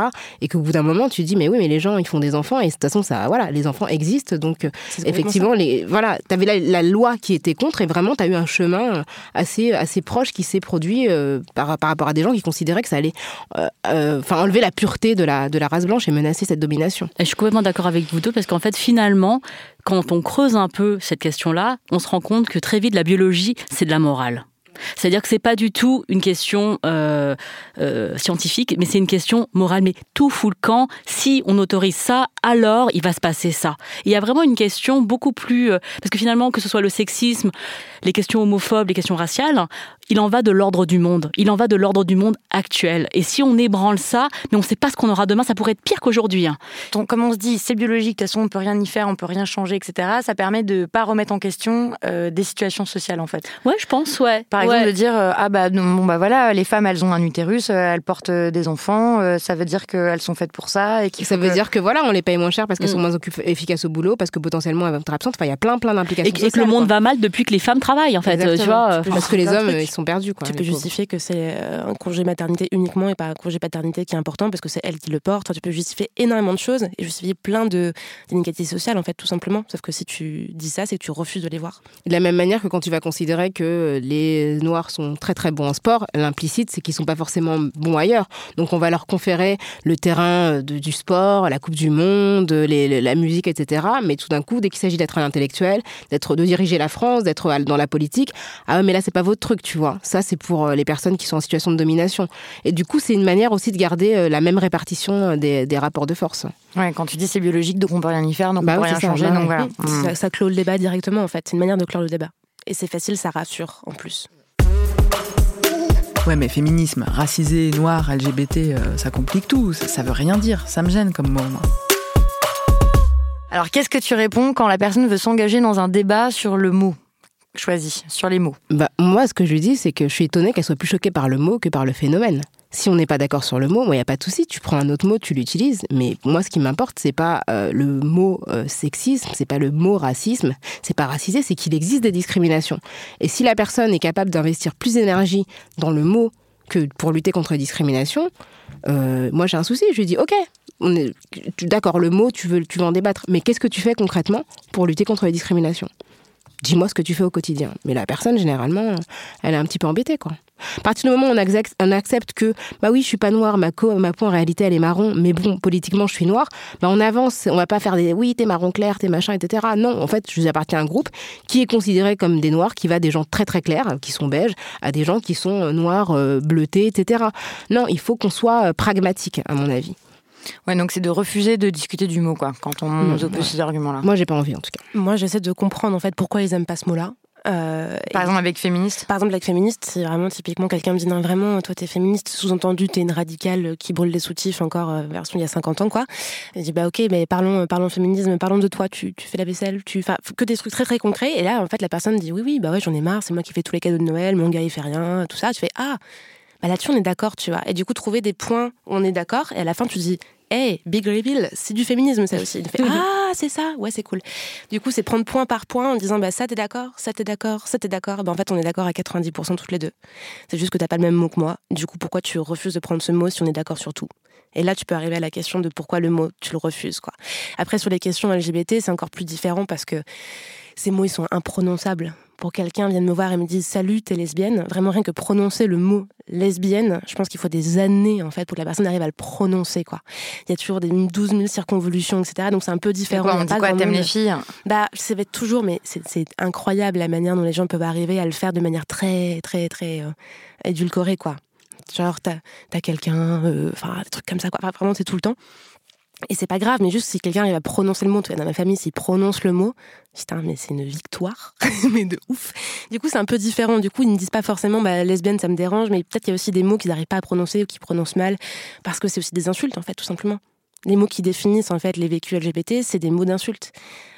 Et qu'au bout d'un moment, tu dis, mais oui, mais les gens, ils font des enfants, et de toute façon, ça, voilà, les enfants existent. Donc, effectivement, les, voilà, tu avais la, la loi qui était contre, et vraiment, tu as eu un chemin euh, assez, assez proche qui s'est produit euh, par, par rapport à des gens qui considéraient que ça allait euh, enfin, enlever la pureté de la, de la race blanche et menacer cette domination. Je suis complètement d'accord avec vous deux parce qu'en fait, finalement, quand on creuse un peu cette question-là, on se rend compte que très vite, la biologie, c'est de la morale. C'est-à-dire que c'est pas du tout une question euh, euh, scientifique, mais c'est une question morale. Mais tout fout le camp. Si on autorise ça, alors il va se passer ça. Il y a vraiment une question beaucoup plus... euh, parce que finalement, que ce soit le sexisme, les questions homophobes, les questions raciales, il en va de l'ordre du monde. Il en va de l'ordre du monde actuel. Et si on ébranle ça, mais on ne sait pas ce qu'on aura demain, ça pourrait être pire qu'aujourd'hui. hein. comme on se dit, c'est biologique, de toute façon on peut rien y faire, on peut rien changer, etc. Ça permet de pas remettre en question euh, des situations sociales en fait. Ouais, je pense, ouais. Par Ouais, Ouais. de dire euh, ah bah non, bon bah voilà les femmes elles ont un utérus, euh, elles portent des enfants, euh, ça veut dire qu'elles sont faites pour ça et Ça veut que- dire que voilà, on les paye moins cher parce qu'elles Mm. sont moins efficaces au boulot, parce que potentiellement elles vont être absentes. Enfin, il y a plein, plein d'implications. Et, que- et que le monde quoi. va mal depuis que les femmes travaillent, en fait. euh, Tu vois, euh, Parce que les hommes, ils sont perdus. Quoi, tu peux pauvres. justifier que c'est euh, un congé maternité uniquement et pas un congé paternité qui est important parce que c'est elle qui le porte. Enfin, tu peux justifier énormément de choses et justifier plein de d'inégalités sociales en fait tout simplement. Sauf que si tu dis ça, c'est que tu refuses de les voir. De la même manière que quand tu vas considérer que les Noirs sont très très bons en sport, l'implicite c'est qu'ils sont pas forcément bons ailleurs. Donc on va leur conférer le terrain de- du sport, la Coupe du Monde, les- les- la musique, etc. Mais tout d'un coup, dès qu'il s'agit d'être un intellectuel, d'être de diriger la France, d'être dans la politique, ah ouais, mais là c'est pas votre truc, tu vois. Ça c'est pour euh, les personnes qui sont en situation de domination. Et du coup c'est une manière aussi de garder euh, la même répartition euh, des, des rapports de force. Ouais, quand tu dis c'est biologique donc on peut rien y faire donc Bah on peut oui, rien ça, changer bah donc ouais. voilà. Mm. Ça, ça clôt le débat directement en fait. C'est une manière de clore le débat. Et c'est facile, ça rassure en plus. Ouais, mais féminisme, racisé, noir, LGBT, euh, ça complique tout. Ça, ça veut rien dire. Ça me gêne comme mot, moi. Alors qu'est-ce que tu réponds quand la personne veut s'engager dans un débat sur le mot? Choisi, sur les mots Bah, moi, ce que je lui dis, c'est que je suis étonnée qu'elle soit plus choquée par le mot que par le phénomène. Si on n'est pas d'accord sur le mot, moi, il n'y a pas de souci. Tu prends un autre mot, tu l'utilises. Mais moi, ce qui m'importe, c'est pas euh, le mot euh, sexisme, c'est pas le mot racisme, c'est pas racisé, c'est qu'il existe des discriminations. Et si la personne est capable d'investir plus d'énergie dans le mot que pour lutter contre les discriminations, euh, moi, j'ai un souci. Je lui dis, ok, d'accord, le mot, tu veux, tu veux en débattre, mais qu'est-ce que tu fais concrètement pour lutter contre les discriminations? Dis-moi ce que tu fais au quotidien. Mais la personne, généralement, elle est un petit peu embêtée, quoi. À partir du moment où on accepte, que, bah oui, je suis pas noire, ma, co- ma peau en réalité elle est marron, mais bon, politiquement je suis noire, bah on avance, on va pas faire des, oui, t'es marron clair, t'es machin, etc. Non, en fait, je appartiens à un groupe qui est considéré comme des noirs, qui va des gens très très clairs, qui sont beiges, à des gens qui sont euh, noirs, euh, bleutés, etc. Non, il faut qu'on soit euh, pragmatique, à mon avis. Ouais, donc c'est de refuser de discuter du mot quoi quand on Mm, oppose ouais. ces arguments-là. Moi, j'ai pas envie, en tout cas. Moi, j'essaie de comprendre en fait pourquoi ils aiment pas ce mot-là. Euh, Par et- exemple avec féministe. Par exemple, avec féministe, c'est vraiment typiquement quelqu'un me dit non, vraiment, toi t'es féministe, sous-entendu t'es une radicale qui brûle des soutifs encore euh, version il y a 50 ans, quoi. Et je dis bah ok, mais parlons, parlons féminisme, parlons de toi, tu, tu fais la vaisselle, tu fais que des trucs très très concrets. Et là, en fait, la personne dit oui, oui, bah ouais, j'en ai marre, c'est moi qui fais tous les cadeaux de Noël, mon gars il fait rien, tout ça. Tu fais ah, bah là-dessus on est d'accord, tu vois. Et du coup, trouver des points où on est d'accord, et à la fin tu dis Hey, big reveal, c'est du féminisme ça aussi. Il fait ah c'est ça, ouais c'est cool. Du coup c'est prendre point par point en disant bah ça t'es d'accord, ça t'es d'accord, ça t'es d'accord. Bah en fait on est d'accord à 90% toutes les deux. C'est juste que t'as pas le même mot que moi. Du coup pourquoi tu refuses de prendre ce mot si on est d'accord sur tout? Et là tu peux arriver à la question de pourquoi le mot tu le refuses quoi. Après sur les questions LGBT c'est encore plus différent parce que ces mots ils sont imprononçables. Pour quelqu'un vienne me voir et me dise salut t'es lesbienne, vraiment rien que prononcer le mot lesbienne, je pense qu'il faut des années en fait pour que la personne arrive à le prononcer quoi. Il y a toujours des 12 000 circonvolutions etc. Donc c'est un peu différent. quoi, on dit quoi T'aimes les filles? Bah, ça va être toujours, mais c'est incroyable la manière dont les gens peuvent arriver à le faire de manière très, très, très euh, édulcorée, quoi. Genre, t'as as, quelqu'un, euh, enfin, des trucs comme ça, quoi. Enfin, vraiment, c'est tout le temps. Et c'est pas grave, mais juste si quelqu'un arrive à prononcer le mot, tu vois, dans ma famille, s'il prononce le mot, putain, mais c'est une victoire, <laughs> mais de ouf. Du coup, c'est un peu différent. Du coup, ils ne disent pas forcément, bah, lesbienne, ça me dérange, mais peut-être qu'il y a aussi des mots qu'ils n'arrivent pas à prononcer ou qu'ils prononcent mal, parce que c'est aussi des insultes, en fait, tout simplement. Les mots qui définissent en fait les vécus LGBT, c'est des mots d'insultes.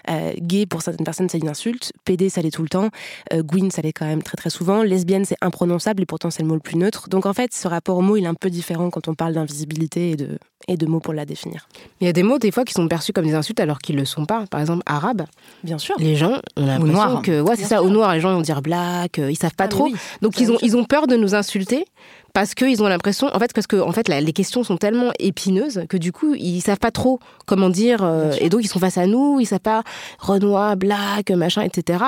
Euh, gay pour certaines personnes c'est une insulte, PD ça l'est tout le temps, euh, Gwyn ça l'est quand même très très souvent, lesbienne c'est imprononçable et pourtant c'est le mot le plus neutre. Donc en fait ce rapport au mot il est un peu différent quand on parle d'invisibilité et de, et de mots pour la définir. Il y a des mots, des fois, qui sont perçus comme des insultes alors qu'ils ne le sont pas. Par exemple, arabe. Bien sûr. Les gens ont l'impression noir. que. Ouais, c'est ça, sûr. au noir, les gens vont dire black, euh, ils savent pas Ah, trop. oui. Donc, ils ont, ils ont peur de nous insulter parce qu'ils ont l'impression. En fait, parce que en fait, la- les questions sont tellement épineuses que du coup, ils savent pas trop comment dire. euh, et donc, ils sont face à nous, ils savent pas Renoir, black, machin, etc.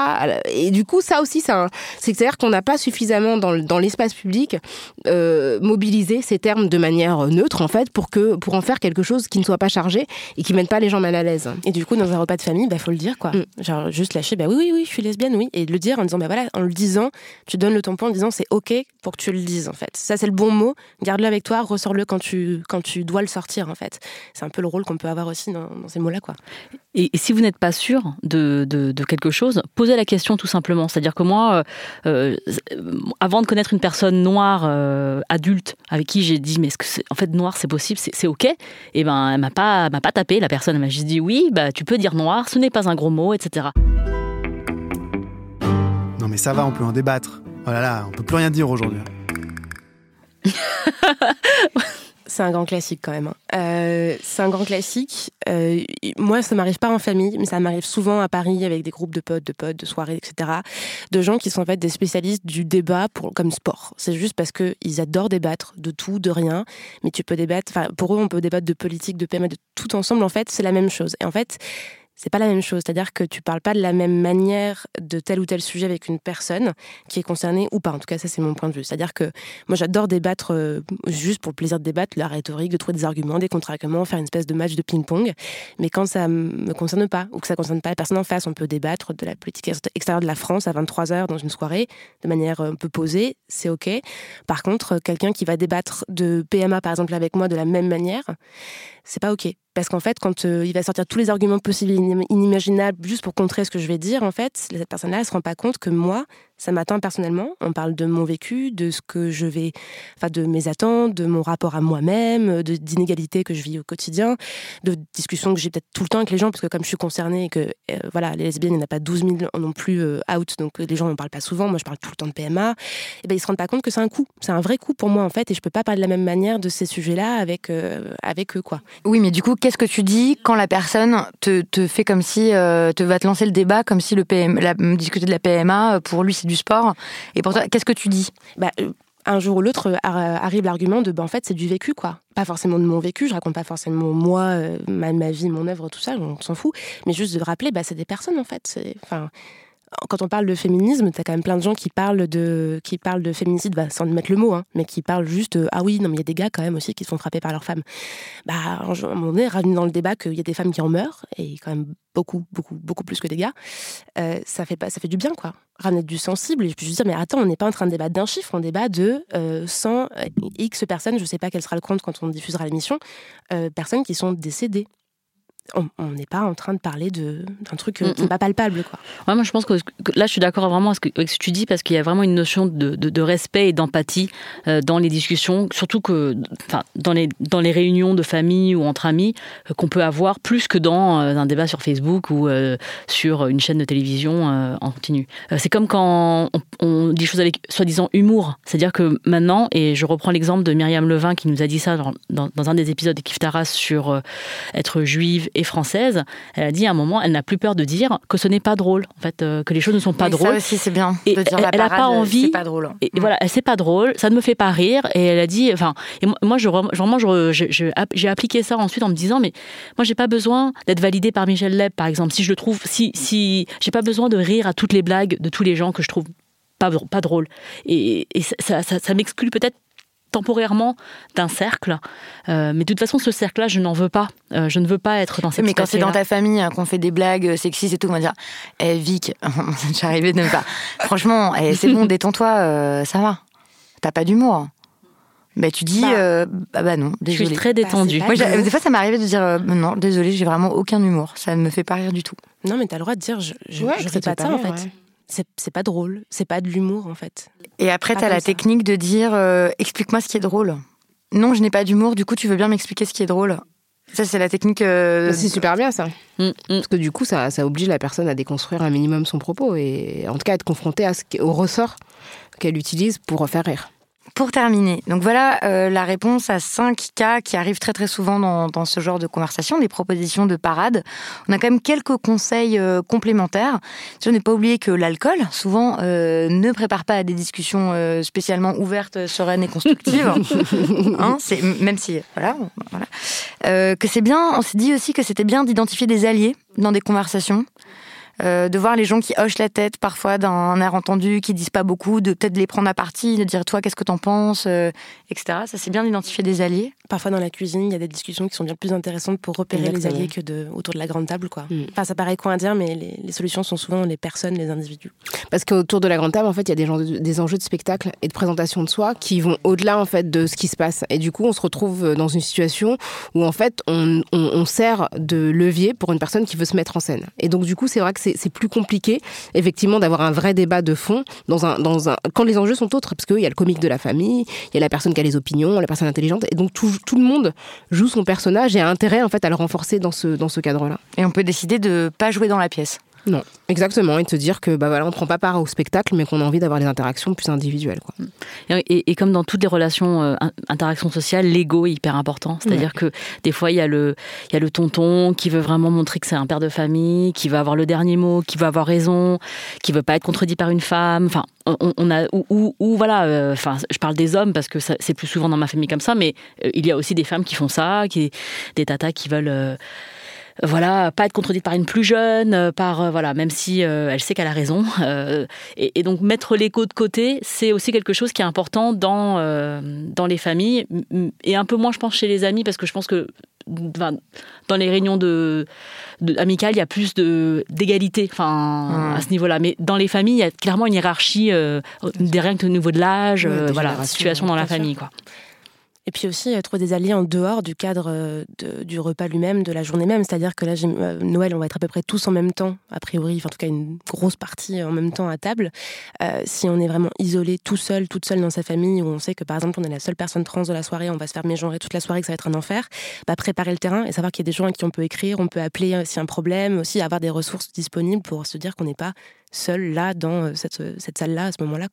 Et du coup, ça aussi, c'est un- c'est-à-dire qu'on n'a pas suffisamment dans, le- dans l'espace public euh, mobilisé ces termes de manière neutre, en fait, pour, que, pour en faire quelque chose qui ne soit pas chargé et qui mette pas les gens mal à l'aise. Et du coup, dans un repas de famille, bah, faut le dire, quoi. Mm. Genre, juste lâcher, bah oui, oui, oui, je suis lesbienne, oui. Et de le dire en disant, bah voilà, en le disant, tu donnes le tampon en disant, c'est OK pour que tu le dises, en fait. Ça, c'est le bon mot. Garde-le avec toi, ressors-le quand tu, quand tu dois le sortir, en fait. C'est un peu le rôle qu'on peut avoir aussi dans, dans ces mots-là, quoi. Et, et si vous n'êtes pas sûr de, de, de quelque chose, posez la question tout simplement. C'est-à-dire que moi, euh, euh, avant de connaître une personne noire euh, adulte avec qui j'ai dit mais est-ce que c'est- en fait noir c'est possible, c'est c'est ok, et ben elle m'a pas m'a pas tapé la personne, elle m'a juste dit oui, bah tu peux dire noir, ce n'est pas un gros mot, etc. Non mais ça va, on peut en débattre. Oh là là, on peut plus rien dire aujourd'hui. <laughs> C'est un grand classique quand même. hein. Euh, c'est un grand classique. Euh, moi, ça m'arrive pas en famille, mais ça m'arrive souvent à Paris avec des groupes de potes, de potes, de soirées, etc. De gens qui sont en fait des spécialistes du débat pour, comme sport. C'est juste parce que ils adorent débattre de tout, de rien. Mais tu peux débattre. Enfin, pour eux, on peut débattre de politique, de PMA, de tout ensemble. En fait, c'est la même chose. Et en fait, c'est pas la même chose. C'est-à-dire que tu parles pas de la même manière de tel ou tel sujet avec une personne qui est concernée ou pas. En tout cas, ça, c'est mon point de vue. C'est-à-dire que moi, j'adore débattre euh, juste pour le plaisir de débattre, la rhétorique, de trouver des arguments, des contre-arguments, faire une espèce de match de ping-pong. Mais quand ça me concerne pas ou que ça concerne pas la personne en face, on peut débattre de la politique extérieure de la France à 23h dans une soirée de manière un peu posée, c'est OK. Par contre, quelqu'un qui va débattre de PMA, par exemple, avec moi de la même manière, c'est pas OK. Parce qu'en fait, quand euh, il va sortir tous les arguments possibles et inim- inimaginables juste pour contrer ce que je vais dire, en fait, cette personne-là, elle se rend pas compte que moi, ça m'atteint personnellement. On parle de mon vécu, de ce que je vais, enfin, de mes attentes, de mon rapport à moi-même, d'inégalités que je vis au quotidien, de discussions que j'ai peut-être tout le temps avec les gens, parce que comme je suis concernée et que, euh, voilà, les lesbiennes, il n'y en a pas 12 000 non plus euh, out, donc euh, les gens n'en parlent pas souvent. Moi, je parle tout le temps de PMA. Et ben, ils se rendent pas compte que c'est un coup. C'est un vrai coup pour moi, en fait, et je peux pas parler de la même manière de ces sujets-là avec, avec eux, quoi. Oui, mais du coup, qu'est-ce que tu dis quand la personne te, fait comme si, te va te lancer le débat, comme si le PM, la, discuter de la PMA, pour lui, du sport. Et pour toi, qu'est-ce que tu dis? Bah, euh, un jour ou l'autre euh, ar- arrive l'argument de bah, en fait c'est du vécu quoi. Pas forcément de mon vécu je raconte pas forcément moi euh, ma, ma vie mon œuvre tout ça on s'en fout. Mais juste de rappeler bah c'est des personnes en fait enfin quand on parle de féminisme, t'as quand même plein de gens qui parlent de, qui parlent de féminicide, bah, sans mettre le mot, hein, mais qui parlent juste, euh, ah oui, non, mais il y a des gars quand même aussi qui sont frappés par leurs femmes. Bah, à un moment donné, ramener dans le débat qu'il y a des femmes qui en meurent, et quand même beaucoup, beaucoup, beaucoup plus que des gars, euh, ça, fait pas, ça fait du bien, quoi. Ramener du sensible, et je peux juste dire, mais attends, on n'est pas en train de débattre d'un chiffre, on débat de euh, 100 euh, X personnes, je sais pas quel sera le compte quand on diffusera l'émission, euh, personnes qui sont décédées. On n'est pas en train de parler de- d'un truc euh, qui n'est pas palpable, quoi. Ouais, moi, je pense que, que là, je suis d'accord vraiment avec ce, que, avec ce que tu dis parce qu'il y a vraiment une notion de, de- de respect et d'empathie euh, dans les discussions, surtout que, dans les dans les réunions de famille ou entre amis euh, qu'on peut avoir plus que dans euh, un débat sur Facebook ou sur une chaîne de télévision en continu. C'est comme quand on, on dit des choses avec soi-disant humour, c'est-à-dire que maintenant, et je reprends l'exemple de Myriam Levin qui nous a dit ça dans, dans- dans un des épisodes de Kif Taras sur être juive et française, elle a dit à un moment, elle n'a plus peur de dire que ce n'est pas drôle, en fait, euh, que les choses ne sont pas Oui, ça drôles. aussi, c'est bien Et de dire elle, la elle a parade, pas envie. c'est pas drôle. Et voilà, elle c'est pas drôle, ça ne me fait pas rire. Et elle a dit, enfin, et moi, je vraiment, j'ai appliqué ça ensuite en me disant, mais moi, j'ai pas besoin d'être validée par Michel Leb, par exemple. Si je le trouve, si, si, j'ai pas besoin de rire à toutes les blagues de tous les gens que je trouve pas, pas drôles. Et, et ça, ça, ça- ça m'exclut peut-être temporairement d'un cercle, Euh, mais de toute façon, ce cercle-là, je n'en veux pas. Euh, je ne veux pas être dans cette mais quand c'est dans ta famille hein, qu'on fait des blagues sexistes et tout, on va dire Eh Vic, <laughs> j'arrivais de ne pas. Franchement, eh, c'est bon, <laughs> détends-toi, euh, ça va. T'as pas d'humour. Bah, tu dis, Bah. euh, bah, bah non, Je suis désolé. très détendue. Moi, j'ai- d'humour. des fois, ça m'arrivait de dire euh, non, désolé, j'ai vraiment aucun humour. Ça ne me fait pas rire du tout. Non, mais t'as le droit de dire, je, je, Ouais, je fais pas ça, en fait. ouais. C'est c'est pas drôle, c'est pas de l'humour, en fait. Et après, Pas t'as la ça. technique de dire euh, explique-moi ce qui est drôle. Non, je n'ai pas d'humour, du coup, tu veux bien m'expliquer ce qui est drôle. Ça, c'est la technique. euh, Mais C'est super bien ça. Mm, mm. Parce que du coup, ça, ça oblige la personne à déconstruire un minimum son propos et en tout cas à être confrontée à ce, au ressort qu'elle utilise pour faire rire. Pour terminer, donc voilà euh, la réponse à 5 cas qui arrivent très très souvent dans, dans ce genre de conversation, des propositions de parade. On a quand même quelques conseils euh, complémentaires. Je n'ai pas oublié que l'alcool, souvent, euh, ne prépare pas à des discussions spécialement ouvertes, sereines et constructives. <laughs> Hein, c'est même si voilà, voilà. Que c'est bien. On s'est dit aussi que c'était bien d'identifier des alliés dans des conversations. Euh, de voir les gens qui hochent la tête parfois d'un air entendu, qui disent pas beaucoup, de peut-être les prendre à partie, de dire toi qu'est-ce que t'en penses, euh, etc. Ça c'est bien d'identifier des alliés. Parfois, dans la cuisine, il y a des discussions qui sont bien plus intéressantes pour repérer les alliés que de, autour de la grande table, quoi. Mm. Enfin, ça paraît con à dire, mais les, les solutions sont souvent dans les personnes, les individus. Parce qu'autour de la grande table, en fait, il y a des, gens- des enjeux de spectacle et de présentation de soi qui vont au-delà en fait de ce qui se passe. Et du coup, on se retrouve dans une situation où en fait, on, on- on sert de levier pour une personne qui veut se mettre en scène. Et donc, du coup, c'est vrai que c'est plus compliqué, effectivement, d'avoir un vrai débat de fond dans un, dans un quand les enjeux sont autres, parce qu'il y a le comique de la famille, il y a la personne qui a les opinions, la personne intelligente, et donc tout, tout le monde joue son personnage et a intérêt en fait à le renforcer dans ce dans ce cadre-là. Et on peut décider de pas jouer dans la pièce. Non, exactement. Et de se dire que bah voilà, on prend pas part au spectacle, mais qu'on a envie d'avoir des interactions plus individuelles. Quoi. Et, et, comme dans toutes les relations, euh, interactions sociales, l'ego est hyper important. C'est-à-dire que des fois, il y, a le, il y a le tonton qui veut vraiment montrer que c'est un père de famille, qui va avoir le dernier mot, qui va avoir raison, qui veut pas être contredit par une femme. Enfin, on, a ou, ou, voilà. Euh, enfin, je parle des hommes parce que c'est plus souvent dans ma famille comme ça, mais euh, il y a aussi des femmes qui font ça, qui des tatas qui veulent. Euh, voilà, pas être contredite par une plus jeune, euh, par euh, voilà, même si euh, elle sait qu'elle a raison. et, donc mettre l'écho de côté, c'est aussi quelque chose qui est important dans dans les familles et un peu moins, je pense, chez les amis, parce que je pense que dans les réunions de, amicales, il y a plus de d'égalité, enfin à ce niveau-là. Mais dans les familles, il y a clairement une hiérarchie des règles au niveau de l'âge, voilà, situation dans la famille, quoi. Et puis aussi euh, trouver des alliés en dehors du cadre euh, du repas lui-même, de la journée même. C'est-à-dire que là, euh, Noël, on va être à peu près tous en même temps, a priori, enfin, en tout cas une grosse partie en même temps à table. si on est vraiment isolé, tout seul, toute seule dans sa famille, où on sait que par exemple on est la seule personne trans de la soirée, on va se faire mégenrer toute la soirée, que ça va être un enfer, bah, préparer le terrain et savoir qu'il y a des gens à qui on peut écrire, on peut appeler s'il y a un problème, aussi avoir des ressources disponibles pour se dire qu'on n'est pas seul là dans cette, cette salle-là à ce moment-là.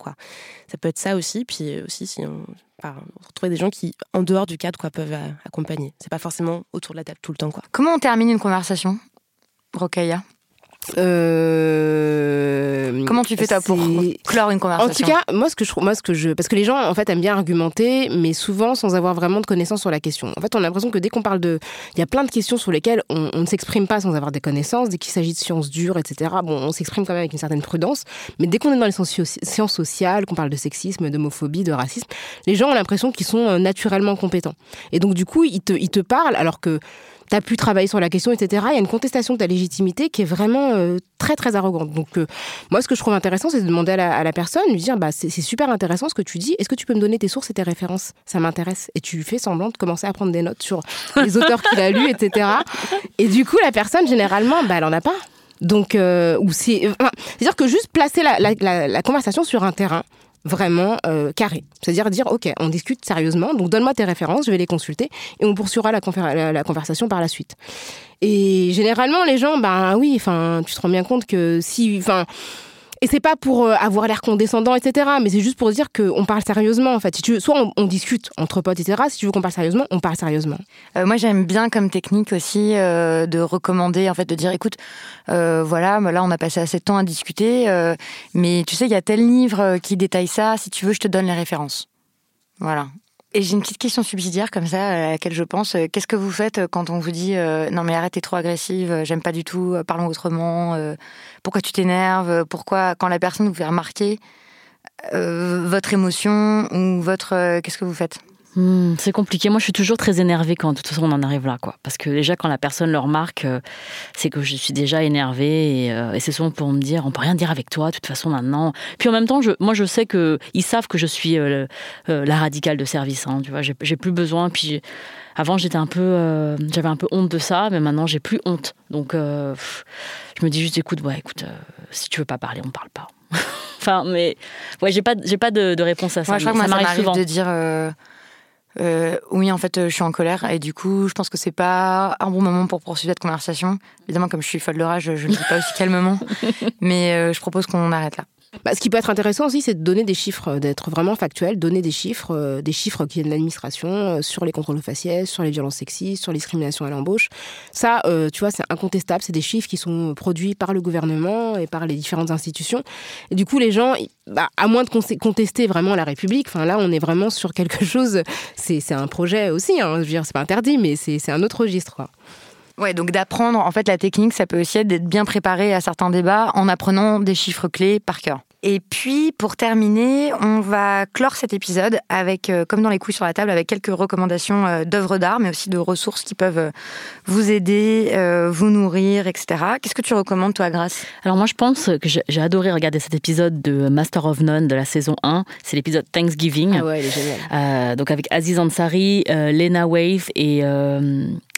Ça peut être ça aussi. Puis aussi, si on retrouver des gens qui, en dehors du cadre, quoi, peuvent euh, accompagner. C'est pas forcément autour de la table tout le temps. Quoi. Comment on termine une conversation, Rokaya? Euh... Comment tu fais toi pour clore une conversation En tout cas, moi ce que je moi ce que je parce que les gens en fait aiment bien argumenter, mais souvent sans avoir vraiment de connaissances sur la question. En fait, on a l'impression que dès qu'on parle de, il y a plein de questions sur lesquelles on, ne s'exprime pas sans avoir des connaissances. Dès qu'il s'agit de sciences dures, etc. Bon, on s'exprime quand même avec une certaine prudence, mais dès qu'on est dans les sciences sociales, qu'on parle de sexisme, d'homophobie, de racisme, les gens ont l'impression qu'ils sont euh, naturellement compétents. Et donc du coup, ils te ils te parlent alors que t'as pu travailler sur la question, etc. Il y a une contestation de ta légitimité qui est vraiment euh, très très arrogante. Donc euh, moi, ce que je trouve intéressant, c'est de demander à la, personne, lui dire, bah c'est super intéressant ce que tu dis. Est-ce que tu peux me donner tes sources et tes références? Ça m'intéresse. Et tu fais semblant de commencer à prendre des notes sur les <laughs> auteurs qu'il a lus, etc. Et du coup, la personne généralement, bah elle en a pas. Donc, euh, ou c'est, à dire que juste placer la conversation sur un terrain vraiment euh, carré. C'est-à-dire dire, OK, on discute sérieusement, donc donne-moi tes références, je vais les consulter, et on poursuivra la, conversation par la suite. Et généralement, les gens, ben oui, enfin, tu te rends bien compte que si, enfin, et c'est pas pour euh, avoir l'air condescendant, etc. Mais c'est juste pour dire qu'on parle sérieusement, en fait. Si tu soit on, discute entre potes, etc. Si tu veux qu'on parle sérieusement, on parle sérieusement. Euh, moi, j'aime bien comme technique aussi euh, de recommander, en fait, de dire, écoute, voilà, bah là, on a passé assez de temps à discuter, mais tu sais, il y a tel livre qui détaille ça. Si tu veux, je te donne les références. Voilà. Et j'ai une petite question subsidiaire comme ça à laquelle je pense. Qu'est-ce que vous faites quand on vous dit non mais arrête t'es trop agressive, j'aime pas du tout, parlons autrement. pourquoi tu t'énerves Pourquoi quand la personne vous fait remarquer votre émotion ou votre qu'est-ce que vous faites? Hmm, c'est compliqué. Moi, je suis toujours très énervée quand de toute façon on en arrive là, quoi. Parce que déjà, quand la personne le remarque, euh, c'est que je suis déjà énervée et, euh, et c'est souvent pour me dire, on peut rien dire avec toi. De toute façon, maintenant. Puis en même temps, je, moi, je sais que ils savent que je suis euh, la radicale de service. Hein, tu vois, j'ai plus besoin. Puis avant, j'étais un peu, j'avais un peu honte de ça, mais maintenant, j'ai plus honte. Donc, je me dis juste, écoute, ouais, écoute, si tu veux pas parler, on parle pas. <laughs> enfin, mais ouais, j'ai pas, j'ai pas de, réponse à ça. je crois que ça m'arrive souvent de dire euh, oui, en fait, euh, je suis en colère et du coup, je pense que c'est pas un bon moment pour poursuivre cette conversation. Évidemment, comme je suis folle de rage, je ne dis pas aussi calmement, <laughs> mais euh, je propose qu'on arrête là. Bah, ce qui peut être intéressant aussi, c'est de donner des chiffres, euh, d'être vraiment factuel, donner des chiffres, euh, des chiffres qui viennent de l'administration euh, sur les contrôles faciès, sur les violences sexistes, sur les discriminations à l'embauche. Ça, tu vois, c'est incontestable. C'est des chiffres qui sont produits par le gouvernement et par les différentes institutions. Et du coup, les gens, bah, à moins de contester vraiment la République, enfin là, on est vraiment sur quelque chose. C'est un projet aussi. Hein, je veux dire, c'est pas interdit, mais c'est un autre registre. Ouais, donc d'apprendre, en fait, la technique, ça peut aussi être d'être bien préparé à certains débats en apprenant des chiffres clés par cœur. Et puis, pour terminer, on va clore cet épisode avec, euh, comme dans les couilles sur la table, avec quelques recommandations euh, d'œuvres d'art, mais aussi de ressources qui peuvent euh, vous aider, vous nourrir, etc. Qu'est-ce que tu recommandes, toi, Grace? Alors, moi, je pense que j'ai adoré regarder cet épisode de Master of None de la saison 1. C'est l'épisode Thanksgiving. Ah ouais, il est génial. donc, avec Aziz Ansari, Lena Wave et.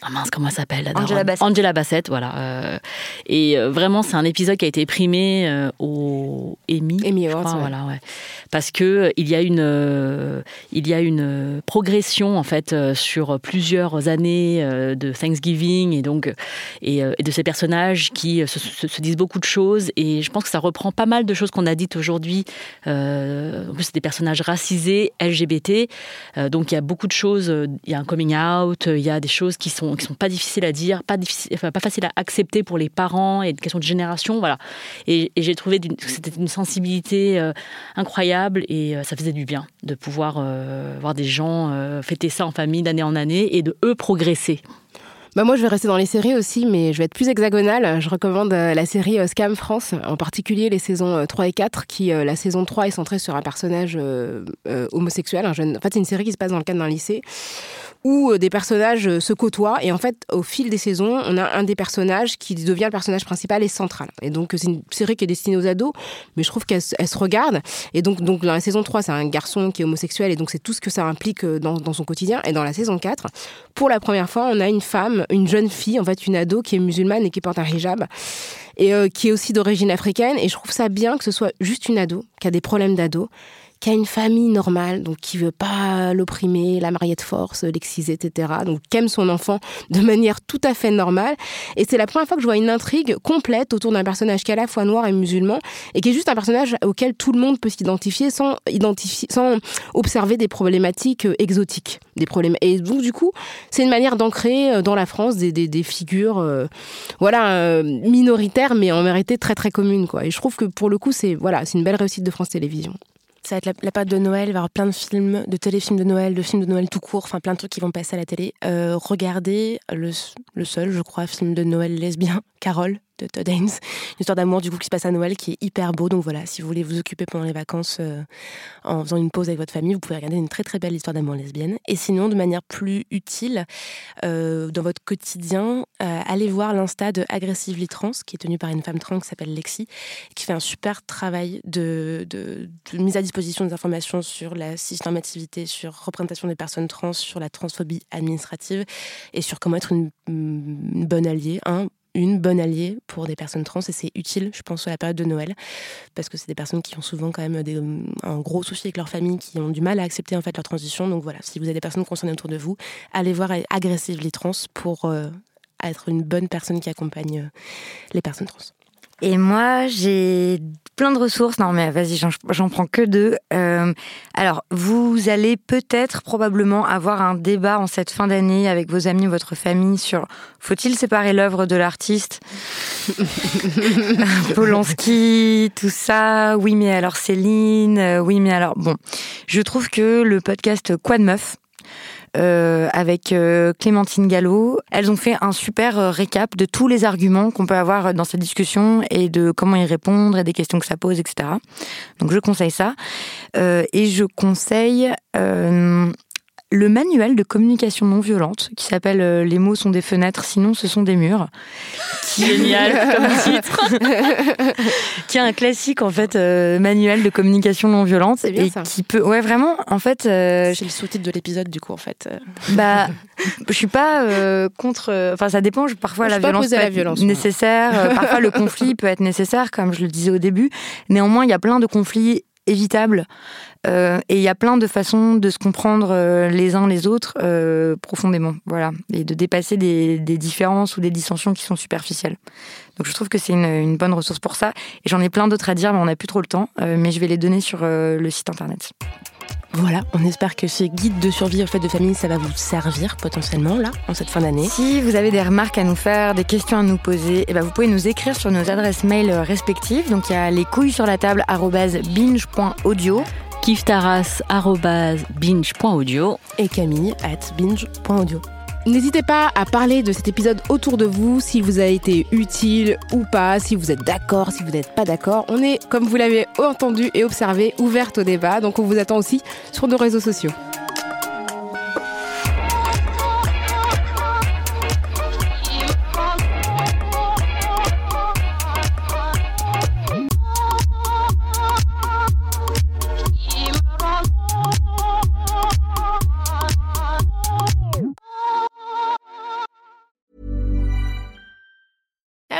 Ah mince, comment elle s'appelle Angela Bassett. Angela Bassett, voilà. et vraiment, c'est un épisode qui a été primé au Emmy Emmy, voilà, ouais. parce que il y a une, il y a une progression en fait sur plusieurs années de Thanksgiving et donc et, de ces personnages qui se, disent beaucoup de choses et je pense que ça reprend pas mal de choses qu'on a dites aujourd'hui. en plus, c'est des personnages racisés, LGBT, donc il y a beaucoup de choses. Il y a un coming out, il y a des choses qui sont qui sont pas difficiles à dire, pas difficile, enfin, pas facile à accepter pour les parents et une question de génération, voilà. Et, j'ai trouvé que c'était une sensibilité euh, incroyable et euh, ça faisait du bien de pouvoir euh, voir des gens fêter ça en famille d'année en année et de eux progresser. Bah moi, je vais rester dans les séries aussi, mais je vais être plus hexagonale. Je recommande la série Scam France, en particulier les saisons 3 et 4, qui, la saison 3 est centrée sur un personnage homosexuel, un jeune... En fait, c'est une série qui se passe dans le cadre d'un lycée où euh, des personnages euh, se côtoient. Et en fait au fil des saisons on a un des personnages qui devient le personnage principal et central. Et donc c'est une série qui est destinée aux ados mais je trouve qu'elle se regarde. Et donc, dans la saison 3 c'est un garçon qui est homosexuel et donc c'est tout ce que ça implique euh, dans, dans, son quotidien. Et dans la saison 4 pour la première fois on a une femme une jeune fille en fait une ado qui est musulmane et qui porte un hijab et qui est aussi d'origine africaine. Et je trouve ça bien que ce soit juste une ado qui a des problèmes d'ado qui a une famille normale, donc qui veut pas l'opprimer, la marier de force, l'exciser, etc. Donc qui aime son enfant de manière tout à fait normale. Et c'est la première fois que je vois une intrigue complète autour d'un personnage qui est à la fois noir et musulman et qui est juste un personnage auquel tout le monde peut s'identifier sans identifier, sans observer des problématiques euh, exotiques, des problèmes. Et donc du coup, c'est une manière d'ancrer euh, dans la France des, figures, euh, voilà, minoritaires, mais en vérité très très communes, quoi. Et je trouve que pour le coup, c'est voilà, une belle réussite de France Télévisions. Ça va être la, la, période de Noël, il va y avoir plein de films, de téléfilms de Noël, de films de Noël tout court, enfin plein de trucs qui vont passer à la télé. Euh, regardez le, le, seul, je crois, film de Noël lesbien, Carole, de Todd Haynes. Une histoire d'amour du coup qui se passe à Noël qui est hyper beau. Donc voilà, si vous voulez vous occuper pendant les vacances euh, en faisant une pause avec votre famille, vous pouvez regarder une très très belle histoire d'amour lesbienne. Et sinon, de manière plus utile, euh, dans votre quotidien, euh, allez voir l'insta de Aggressively Trans qui est tenue par une femme trans qui s'appelle Lexi, qui fait un super travail de, mise à disposition des informations sur la cisnormativité, sur représentation des personnes trans, sur la transphobie administrative et sur comment être une, une bonne alliée. Hein, une bonne alliée pour des personnes trans et c'est utile, je pense, à la période de Noël parce que c'est des personnes qui ont souvent quand même des, un gros souci avec leur famille, qui ont du mal à accepter en fait leur transition. Donc voilà, si vous avez des personnes concernées autour de vous, allez voir Aggressively Trans pour euh, être une bonne personne qui accompagne euh, les personnes trans. Et moi, j'ai plein de ressources. Non, mais vas-y, j'en prends que deux. Euh, alors, vous allez peut-être, probablement, avoir un débat en cette fin d'année avec vos amis ou votre famille sur faut-il séparer l'œuvre de l'artiste? <laughs> Polanski, tout ça. Oui, mais alors Céline. Euh, oui, mais alors bon. Je trouve que le podcast Quoi de meuf euh, avec euh, Clémentine Gallo. Elles ont fait un super euh, récap de tous les arguments qu'on peut avoir dans cette discussion et de comment y répondre et des questions que ça pose, etc. Donc je conseille ça. et je conseille le manuel de communication non violente qui s'appelle euh, Les mots sont des fenêtres, sinon ce sont des murs. <laughs> Génial comme <laughs> titre. qui est un classique en fait euh, manuel de communication non violente et ça. qui peut ouais vraiment en fait euh, c'est le sous-titre de l'épisode du coup en fait. Bah je suis pas contre enfin ça dépend parfois la violence, la violence nécessaire parfois le conflit peut être nécessaire comme je le disais au début néanmoins il y a plein de conflits évitables euh, et il y a plein de façons de se comprendre euh, les uns les autres euh, profondément, voilà, et de dépasser des, des, différences ou des dissensions qui sont superficielles. Donc je trouve que c'est une, bonne ressource pour ça. Et j'en ai plein d'autres à dire, mais on n'a plus trop le temps. mais je vais les donner sur le site internet. Voilà, on espère que ces guides de survie au fait de famille, ça va vous servir potentiellement là, en cette fin d'année. Si vous avez des remarques à nous faire, des questions à nous poser, et eh ben vous pouvez nous écrire sur nos adresses mail respectives. Donc il y a les couilles sur la table binge.audio kiftaras.binge.audio et camille at binge.audio. N'hésitez pas à parler de cet épisode autour de vous, si vous a été utile ou pas, si vous êtes d'accord, si vous n'êtes pas d'accord. On est, comme vous l'avez entendu et observé, ouverte au débat, donc on vous attend aussi sur nos réseaux sociaux.